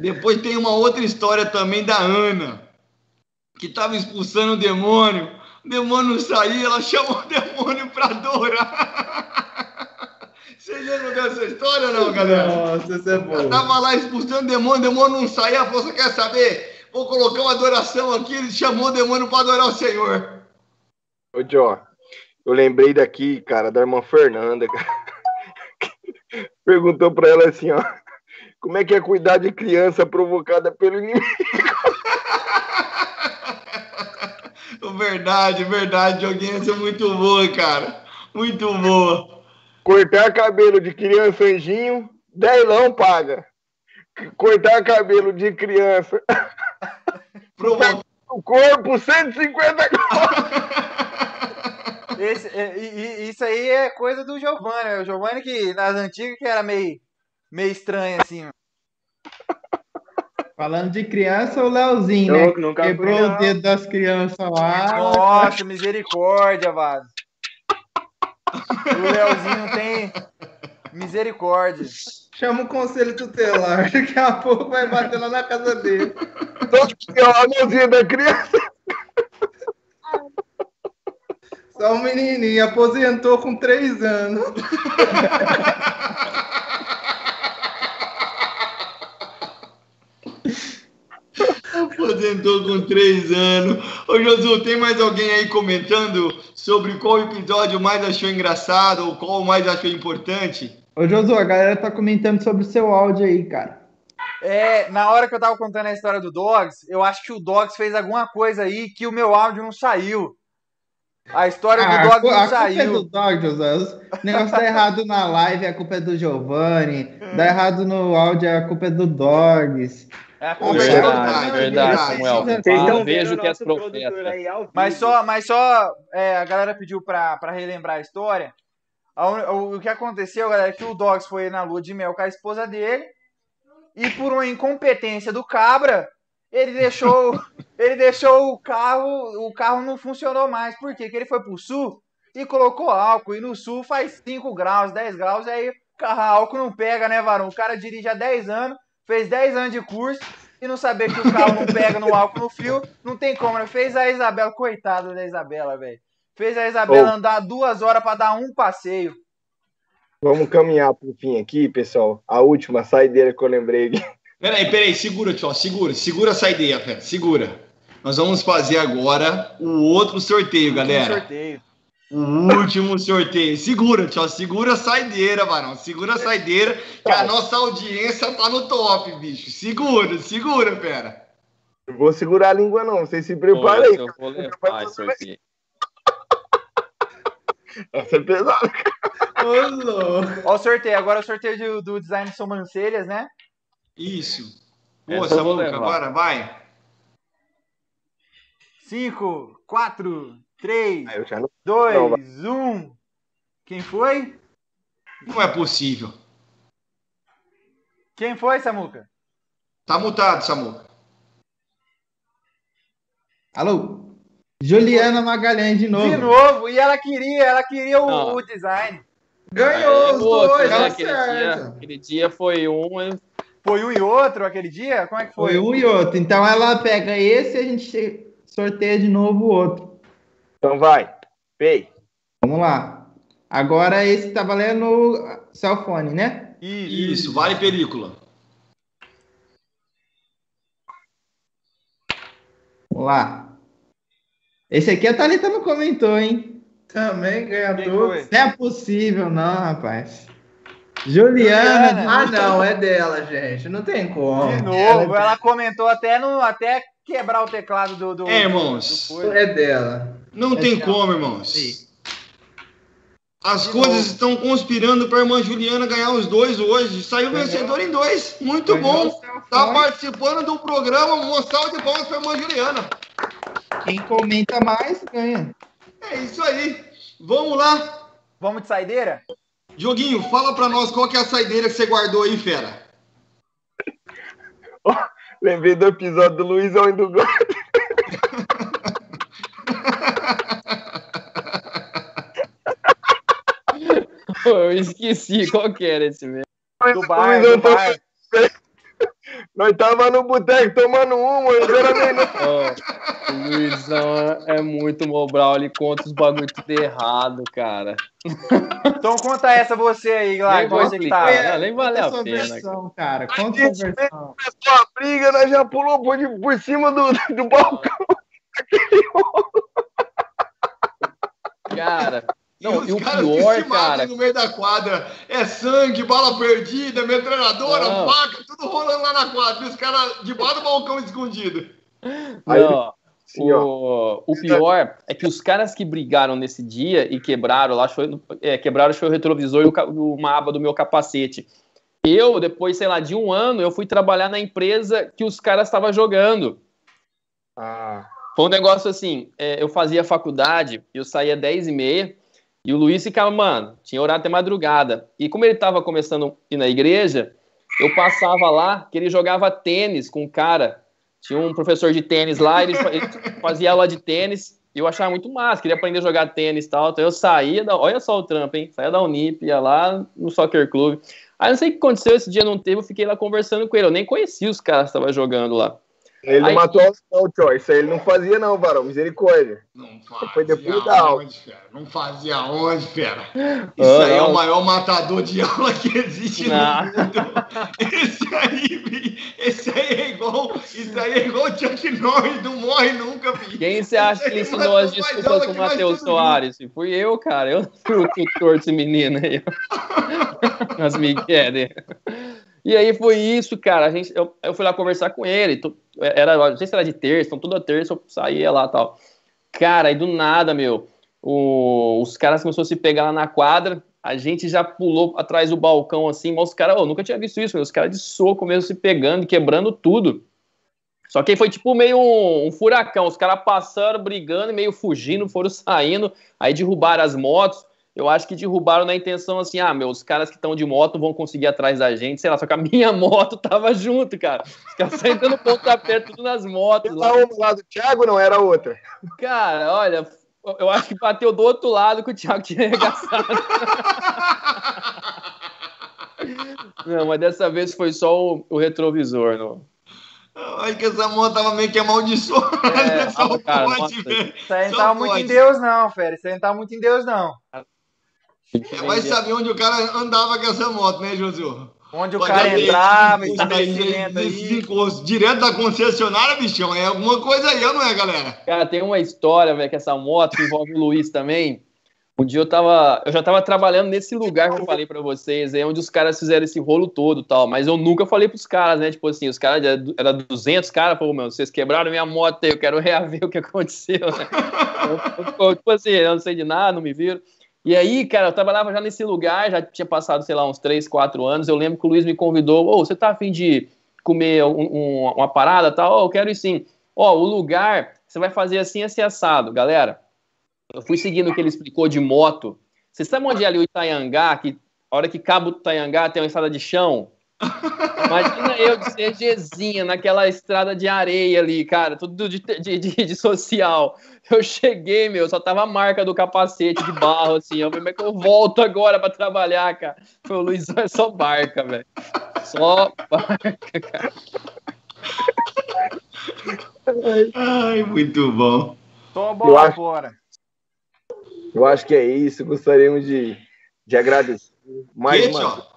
depois tem uma outra história também da Ana, que tava expulsando o demônio. O demônio não saía, ela chamou o demônio pra adorar. (laughs) Vocês lembram dessa história ou não, galera? Nossa, isso é Ela bom. tava lá expulsando o demônio, o demônio não saía, falou, você quer saber? Vou colocar uma adoração aqui, ele chamou o demônio para adorar o Senhor. Ô, Jó, eu lembrei daqui, cara, da irmã Fernanda, cara. (laughs) Perguntou pra ela assim, ó. Como é que é cuidar de criança provocada pelo inimigo? (laughs) Verdade, verdade, Dioguinho, essa é muito boa, cara. Muito boa. Cortar cabelo de criança anjinho, delão paga. Cortar cabelo de criança Provo- o corpo, 150 Esse, é, e- e- isso aí é coisa do Giovanni. né? O Giovanni que nas antigas que era meio, meio estranho assim. Falando de criança, o Leozinho, Eu né? nunca Quebrou fui, o dedo das crianças lá. Nossa, misericórdia, Vado. O Leozinho tem misericórdia. Chama o conselho tutelar, (laughs) daqui a pouco vai bater lá na casa dele. a mãozinha da criança. Só um menininho, aposentou com três anos. Aposentou com três anos. Ô, Josu, tem mais alguém aí comentando sobre qual episódio mais achou engraçado ou qual mais achou importante? Ô, Josu, a galera tá comentando sobre o seu áudio aí, cara. É, na hora que eu tava contando a história do Dogs, eu acho que o Dogs fez alguma coisa aí que o meu áudio não saiu. A história do Ah, Dogs a culpa não é saiu. do Dog, José. O negócio tá errado na live, a culpa é do Giovanni. Dá errado no áudio, a culpa é do Dogs. É a culpa é verdade, do- verdade. Samuel. Vocês estão vejo que o és nosso produtor profeta. aí ao vivo. Mas só, mas só é, a galera pediu pra, pra relembrar a história. O, que aconteceu, galera, é que o Dogs foi na lua de mel com a esposa dele e por uma incompetência do cabra, ele deixou, (laughs) ele deixou o carro, o carro não funcionou mais. Por quê? Porque ele foi pro sul e colocou álcool e no sul faz 5 graus, 10 graus, e aí o carro álcool não pega, né, varão? O cara dirige há 10 anos, fez 10 anos de curso e não saber que o carro não pega no álcool no frio, não tem como, né? Fez a Isabela, coitada da Isabela, velho. Fez a Isabela Ô. andar duas horas pra dar um passeio. Vamos caminhar pro fim aqui, pessoal. A última saideira que eu lembrei aqui. Peraí, peraí, segura, tio, segura, segura essa ideia, velho, segura. Nós vamos fazer agora o outro sorteio, Um galera. sorteio. O último sorteio. Segura, tio, segura a saideira, varão. Segura a saideira, que a nossa audiência tá no top, bicho. Segura, segura, pera. Não vou segurar a língua, não. Vocês se preparem aí. eu vou levar esse sorteio. Essa é pesada. Ô, louco. Ó o sorteio. Agora é o sorteio do, do design de sobrancelhas, né? Isso. Boa, Essa eu vou Samuca, agora vai. 5, 4, 3, Ah, eu já não... 2, 1. Quem foi? Não é possível. Quem foi, Samuca? Tá mutado, Samuca. Alô? Juliana Magalhães de novo. De novo. E ela queria, ela queria o, o design. Ganhou os Pô, dois, né, tá aquele, dia, certo. aquele dia foi um. Foi um e outro aquele dia? Como é que foi? Foi um e outro. Então ela pega esse e a gente sorteia de novo o outro. Então vai. Pei. Vamos lá. Agora esse tá valendo cell phone, né? Isso. Isso, vale película. Vamos lá. Esse aqui a Thalita não comentou, hein? Também ganha Quem tudo. foi? Não é possível, não, rapaz. Juliana. Juliana. Ah, não, é dela, gente. Não tem como. De novo, ela comentou até, no, até quebrar o teclado do. do É, irmãos. do. É dela. Não É tem tchau. como, irmãos. As De coisas novo. estão conspirando para a irmã Juliana ganhar os dois hoje. Saiu Ganhou. vencedor em dois. Muito Ganhou bom. Tá phone. participando do programa. Uma salva de palmas para a irmã Juliana. Quem comenta mais ganha. É isso aí. Vamos lá. Vamos de saideira? Joguinho, fala para nós qual que é a saideira que você guardou aí, fera. Lembrei do episódio do Luizão e do Gol. Pô, eu esqueci qual que era esse mesmo. Do bar, do bar. Nós tava no boteco tomando uma, não era nem não. Ó, o Luizão é muito Mobral, ele conta os bagulho tudo errado, cara. Então conta essa você aí, vou Você que tá. não, nem vale Conta a sua pena. versão, cara. Conta sua versão. Começou a briga, nós já pulou por, de- por cima do, do balcão. Cara, não, os e o caras pior, se matam cara, no meio da quadra. É sangue, bala perdida, metralhadora, Não. faca, tudo rolando lá na quadra. E os caras debaixo do balcão escondido. Aí não, ó. o, o pior é que os caras que brigaram nesse dia e quebraram lá, foi- é, quebraram foi o retrovisor e o uma aba do meu capacete. Eu, depois, sei lá, de um ano, eu fui trabalhar na empresa que os caras estavam jogando. Ah, Foi um negócio assim, é, eu fazia faculdade, eu saía 10 e meia, e o Luiz ficava, mano, tinha horário até madrugada. E como ele tava começando a ir na igreja, eu passava lá, que ele jogava tênis com um cara. Tinha um professor de tênis lá, ele, fa- ele fazia aula de tênis, e eu achava muito massa, queria aprender a jogar tênis e tal. Então eu saía, da, olha só o trampo, hein? Saía da Unip, ia lá no Soccer Club. Aí não sei o que aconteceu, esse dia não teve, eu fiquei lá conversando com ele. Eu nem conhecia os caras que estavam jogando lá. Ele não Aí- matou não, Tio. Isso aí ele não fazia, não, varão. Misericórdia. Não Foi fazia depois da aula. onde, fera? Não fazia onde, fera? Isso Ah, aí é não. o maior matador de aula que existe Não. no mundo. Esse aí, esse aí é igual. Isso aí é igual o Chuck Norris, não morre nunca, filho. Quem você acha que aí ensinou as desculpas pro nós Matheus Soares? Fui eu, cara. Eu fui o tutor desse menino aí. (laughs) Nas Miguel. E aí foi isso, cara. A gente, eu, eu fui lá conversar com ele. tu- Era, não sei se era de terça, então toda terça eu saía lá tal. Cara, e do nada, meu, o- os caras começaram a se pegar lá na quadra. A gente já pulou atrás do balcão assim, mas os caras, eu nunca tinha visto isso, meu, os caras de soco mesmo se pegando, quebrando tudo. Só que foi tipo meio um, um furacão. Os caras passaram, brigando, meio fugindo, foram saindo, aí derrubaram as motos. Eu acho que derrubaram na intenção assim, ah, meu, os caras que estão de moto vão conseguir atrás da gente, sei lá, só que a (laughs) minha moto tava junto, cara. Os caras saíram dando pontapé tudo nas motos lá. Uma lá do Thiago, não era outra. Cara, olha, eu acho que bateu do outro lado que o Thiago tinha arregaçado. (laughs) Não, mas dessa vez foi só o, o retrovisor, não. Eu acho que essa moto tava meio que amaldiçoada. É, (laughs) cara, pode, nossa. Isso aí não tava muito pode. em Deus, não, fera. Isso aí não tava muito em Deus, não. É, Vai saber onde o cara andava com essa moto, né, Josu? Onde o cara entrava, estabelecimento aí. direto da concessionária, bichão, é alguma coisa aí, não é, galera? Cara, tem uma história, velho, que essa moto que envolve o Luiz também. Um dia eu tava. Eu já tava trabalhando nesse lugar que eu falei pra vocês, aí onde os caras fizeram esse rolo todo e tal. Mas eu nunca falei pros caras, né? Tipo assim, os caras era era 200 caras, pô, meu, vocês quebraram minha moto aí, eu quero reaver o que aconteceu, né? (laughs) Eu- eu- tipo assim, eu não sei de nada, não me viram. E aí, cara, eu trabalhava já nesse lugar, já tinha passado, sei lá, uns 3, 4 anos. Eu lembro que o Luiz me convidou, ô, você tá afim de comer um- um- uma parada tal? Ô, eu quero ir sim. Ó, o lugar, você vai fazer assim, assim, assado, galera. Eu fui seguindo o que ele explicou de moto. Vocês sabem onde é ali o Itaiangá, que a hora que cabo do Itaiangá tem uma estrada de chão? Imagina eu de CGzinha naquela estrada de areia ali, cara, tudo de, de, de- de social. Eu cheguei, meu, só tava a marca do capacete de barro, assim. Eu falei, como é que eu volto agora pra trabalhar, cara? Foi o Luizão é só barca, velho. Só barca, cara. Ai, muito bom. Toma a Eu bola acho- fora. Eu acho que é isso. Gostaríamos de, de agradecer. Mais Gente, uma ó.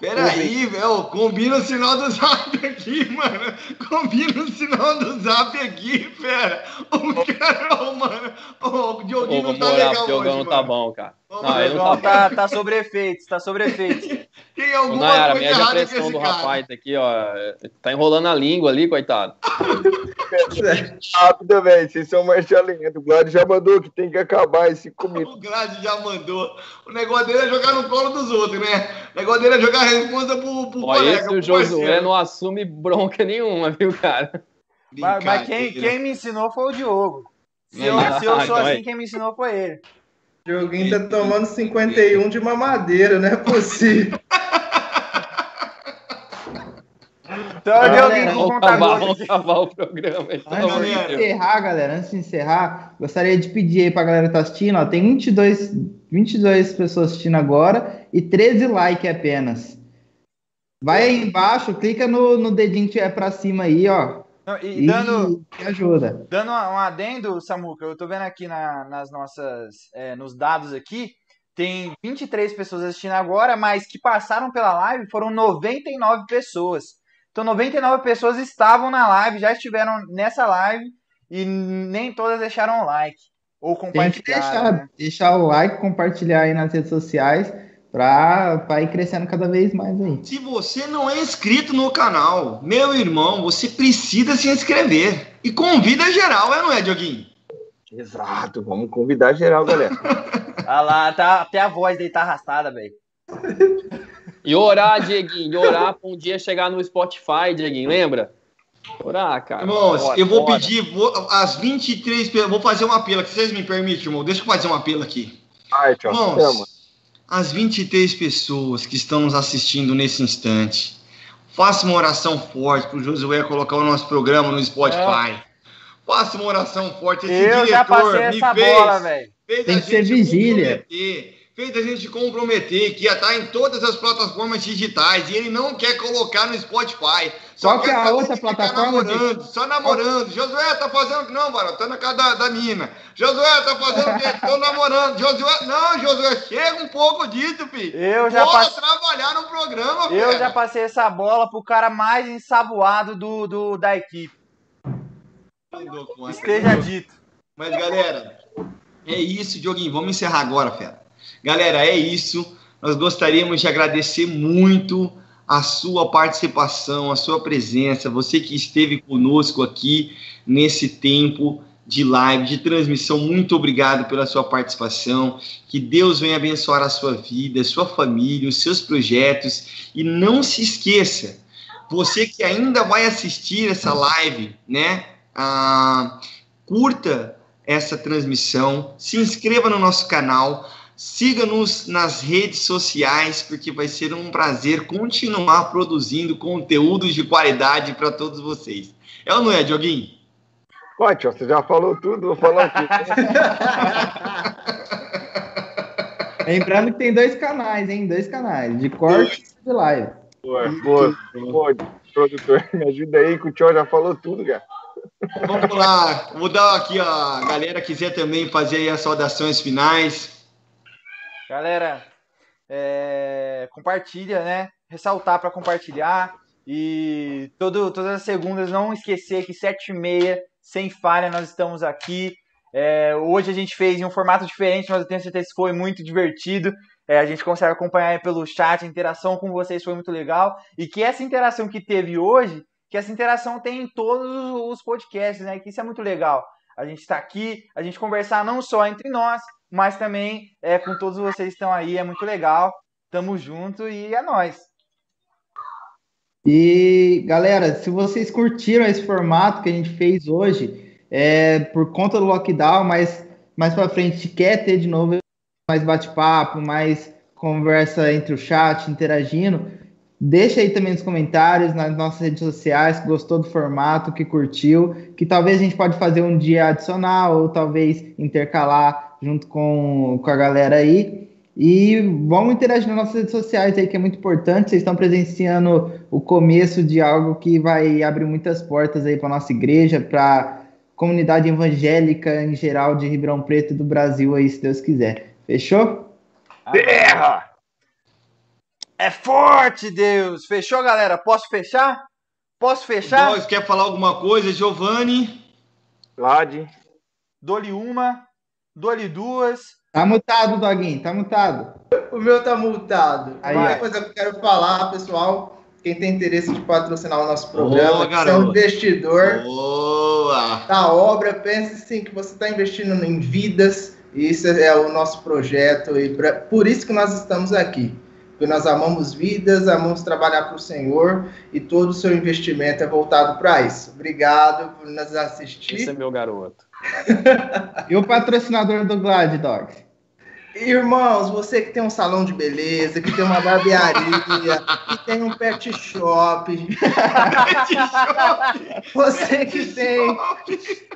Peraí, velho. Combina o sinal do zap aqui, mano. Combina o sinal do zap aqui, fera. O cara, ó, mano. O Dioguinho Ô, não tá legal o hoje, Diogão não tá bom, cara. Não, ele não tá tá, tá sobre efeitos, tá sobre efeitos. (laughs) Tem alguma Nayara, coisa errada com esse do cara. rapaz aqui, ó. Tá enrolando a língua ali, coitado. (laughs) rápida, velho. Vocês são marchalinha. O Glad já mandou que tem que acabar esse comigo. O Grade já mandou. O negócio dele é jogar no colo dos outros, né? O negócio dele é jogar a resposta pro, pro Ó, colega, esse pro o Josué parceiro. não assume bronca nenhuma, viu, cara? Mas, mas quem, quem me ensinou foi o Diogo. Se eu, se eu sou assim, quem me ensinou foi ele. O Dioguinho tá tomando 51 de mamadeira, não é possível. (laughs) Então é Galera, Dioguinho com Vamos acabar, vamos acabar o programa. de de galera. Encerrar, galera, antes de encerrar, gostaria de pedir aí pra galera que tá assistindo, ó, tem 22, 22 pessoas assistindo agora e 13 likes apenas. Vai aí embaixo, clica no, no dedinho que tiver pra cima aí, ó, Não, e, E dando, ajuda. dando um um adendo, Samuca, eu tô vendo aqui na- nas nossas, é, nos dados aqui, tem 23 pessoas assistindo agora, mas que passaram pela live foram 99 pessoas. Então 99 pessoas estavam na live, já estiveram nessa live e nem todas deixaram like ou Tem que deixar, né? deixar o like, compartilhar aí nas redes sociais pra, pra ir crescendo cada vez mais aí. Se você não é inscrito no canal, meu irmão, você precisa se inscrever. E convida geral, é não é, Dioguinho? Exato. Vamos convidar geral, galera. (laughs) Ah lá, tá, até a voz dele tá arrastada, velho. (laughs) E orar, Dieguinho, e orar pra um dia chegar no Spotify, Dieguinho, lembra? Orar, cara. Irmãos, Bora, eu vou bora. pedir, vou, as 23 pe- vou fazer um apelo aqui, vocês me permitem, irmão? Deixa eu fazer um apelo aqui. Ai, tchau. Irmãos, as 23 pessoas que estão nos assistindo nesse instante, faça uma oração forte para o Josué colocar o nosso programa no Spotify. Faça uma oração forte. Esse Eu já diretor passei me essa fez, bola, velho. Tem que ser vigília. comprometer, fez a gente comprometer que ia estar em todas as plataformas digitais e ele não quer colocar no Spotify. Só Qual que é a outra de plataforma, Namorando, só namorando. Josué tá fazendo. Não, Barão, tá na casa da, da mina. Josué tá fazendo o quê? Tô (laughs) namorando. Josué. Não, Josué, chega um pouco disso, filho. Eu já Bora passei. trabalhar no programa, Eu já passei essa bola pro cara mais ensaboado do, do, da equipe. Conta, Esteja dito. Mas, galera, é isso, Dioguinho. Vamos encerrar agora, fera. Galera, é isso. Nós gostaríamos de agradecer muito a sua participação, a sua presença, você que esteve conosco aqui nesse tempo de live, de transmissão. Muito obrigado pela sua participação. Que Deus venha abençoar a sua vida, a sua família, os seus projetos. E não se esqueça, você que ainda vai assistir essa live, né? Ah, curta essa transmissão, se inscreva no nosso canal, siga-nos nas redes sociais, porque vai ser um prazer continuar produzindo conteúdos de qualidade para todos vocês. É ou não é, Dioguinho? Ó, tio, você já falou tudo, vou falar aqui. (laughs) Lembrando que tem dois canais, hein? Dois canais, de corte e de live. Boa, boa. Pô, produtor, me ajuda aí, que o tio já falou tudo, cara. Vamos lá, vou dar aqui, ó, a galera quiser também fazer aí as saudações finais. Galera, é, compartilha, né? Ressaltar para compartilhar. E todo, todas as segundas, não esquecer que sete e meia, sem falha, nós estamos aqui. É, hoje a gente fez em um formato diferente, mas eu tenho certeza que foi muito divertido. É, a gente consegue acompanhar pelo chat, a interação com vocês foi muito legal. E que essa interação que teve hoje, que essa interação tem em todos os podcasts, né? Que isso é muito legal. A gente está aqui, a gente conversar não só entre nós, mas também é, com todos vocês que estão aí, é muito legal. Tamo junto e é nóis. E galera, se vocês curtiram esse formato que a gente fez hoje, é por conta do lockdown, mas mais para frente quer ter de novo mais bate-papo, mais conversa entre o chat, interagindo. Deixa aí também nos comentários, nas nossas redes sociais, que gostou do formato, que curtiu, que talvez a gente pode fazer um dia adicional, ou talvez intercalar junto com, com a galera aí. E vamos interagir nas nossas redes sociais aí, que é muito importante. Vocês estão presenciando o começo de algo que vai abrir muitas portas aí para nossa igreja, para comunidade evangélica em geral de Ribeirão Preto e do Brasil aí, se Deus quiser. Fechou? Terra! É forte, Deus! Fechou, galera? Posso fechar? Posso fechar? Nós quer falar alguma coisa, Giovanni? Lade. Dou-lhe uma, dou-lhe duas. Tá mutado, Doguinho, tá mutado. O meu tá multado. Aí, Uma ó. coisa que eu quero falar, pessoal, quem tem interesse de patrocinar o nosso programa, Boa, que é um investidor Boa! da obra, pense sim que você está investindo em vidas, e isso é o nosso projeto, e pra- por isso que nós estamos aqui. Porque nós amamos vidas, amamos trabalhar para o Senhor, e todo o seu investimento é voltado para isso. Obrigado por nos Esse é assistir. meu garoto. E o patrocinador do Glad, Dogs? Irmãos, você que tem um salão de beleza, que tem uma barbearia, que tem um pet shop, você que tem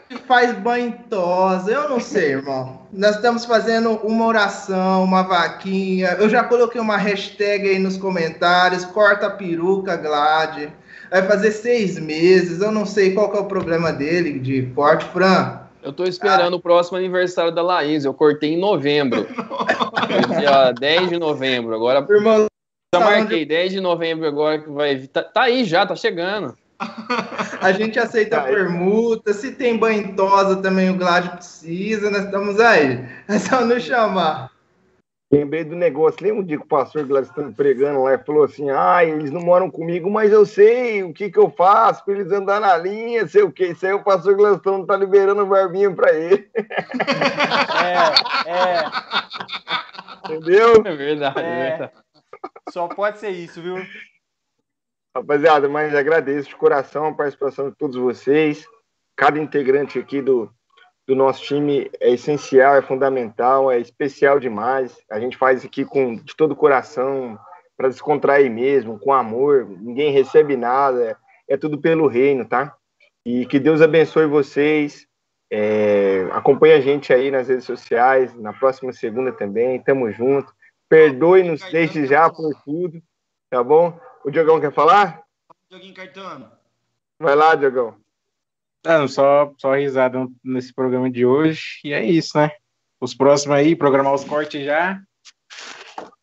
que faz banho em tosa, eu não sei, irmão. Nós estamos fazendo uma oração, uma vaquinha. Eu já coloquei uma hashtag aí nos comentários, corta a peruca, Glad. Vai fazer seis meses, eu não sei qual é o problema dele de corte, Fran. Eu tô esperando o próximo aniversário da Laís. Eu cortei em novembro. (laughs) Dia 10 de novembro. Agora Irmão, já Tá marquei 10 de novembro agora que vai. Tá, tá aí já, tá chegando. A gente aceita Aí. permuta. Se tem banho em tosa também, o Glad precisa. Nós estamos aí. É só nos chamar. Lembrei do negócio. Lembra um dia que o pastor Gladstone pregando lá e falou assim: ah, eles não moram comigo, mas eu sei o que, que eu faço para eles andar na linha, sei o que. Isso aí o pastor Gladstone tá liberando barbinha para ele. É, é, Entendeu? É verdade, é. É. verdade. só pode ser isso, viu? Rapaziada, mas agradeço de coração a participação de todos vocês. Cada integrante aqui do, do nosso time é essencial, é fundamental, é especial demais. A gente faz aqui com, de todo o coração, para descontrair mesmo, com amor. Ninguém recebe nada, é tudo pelo reino, tá? E que Deus abençoe vocês. É, acompanha a gente aí nas redes sociais, na próxima segunda também, tamo junto. Perdoe-nos desde já por tudo, tá bom? O Diogão quer falar? Joguinho Caetano. Vai lá, Diogão. Não, só, só risada nesse programa de hoje. E é isso, né? Os próximos aí, programar os cortes já.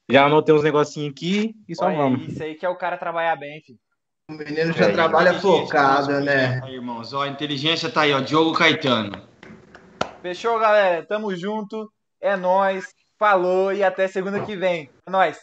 Já anotei uns negocinhos aqui e só Olha, vamos. Isso aí que é o cara trabalhar bem, filho. O menino já trabalha focado, né? Aí, irmãos, ó, a inteligência tá aí, ó, Diogo Caetano. Fechou, galera? Tamo junto. É nóis. Falou e até segunda que vem. É nóis.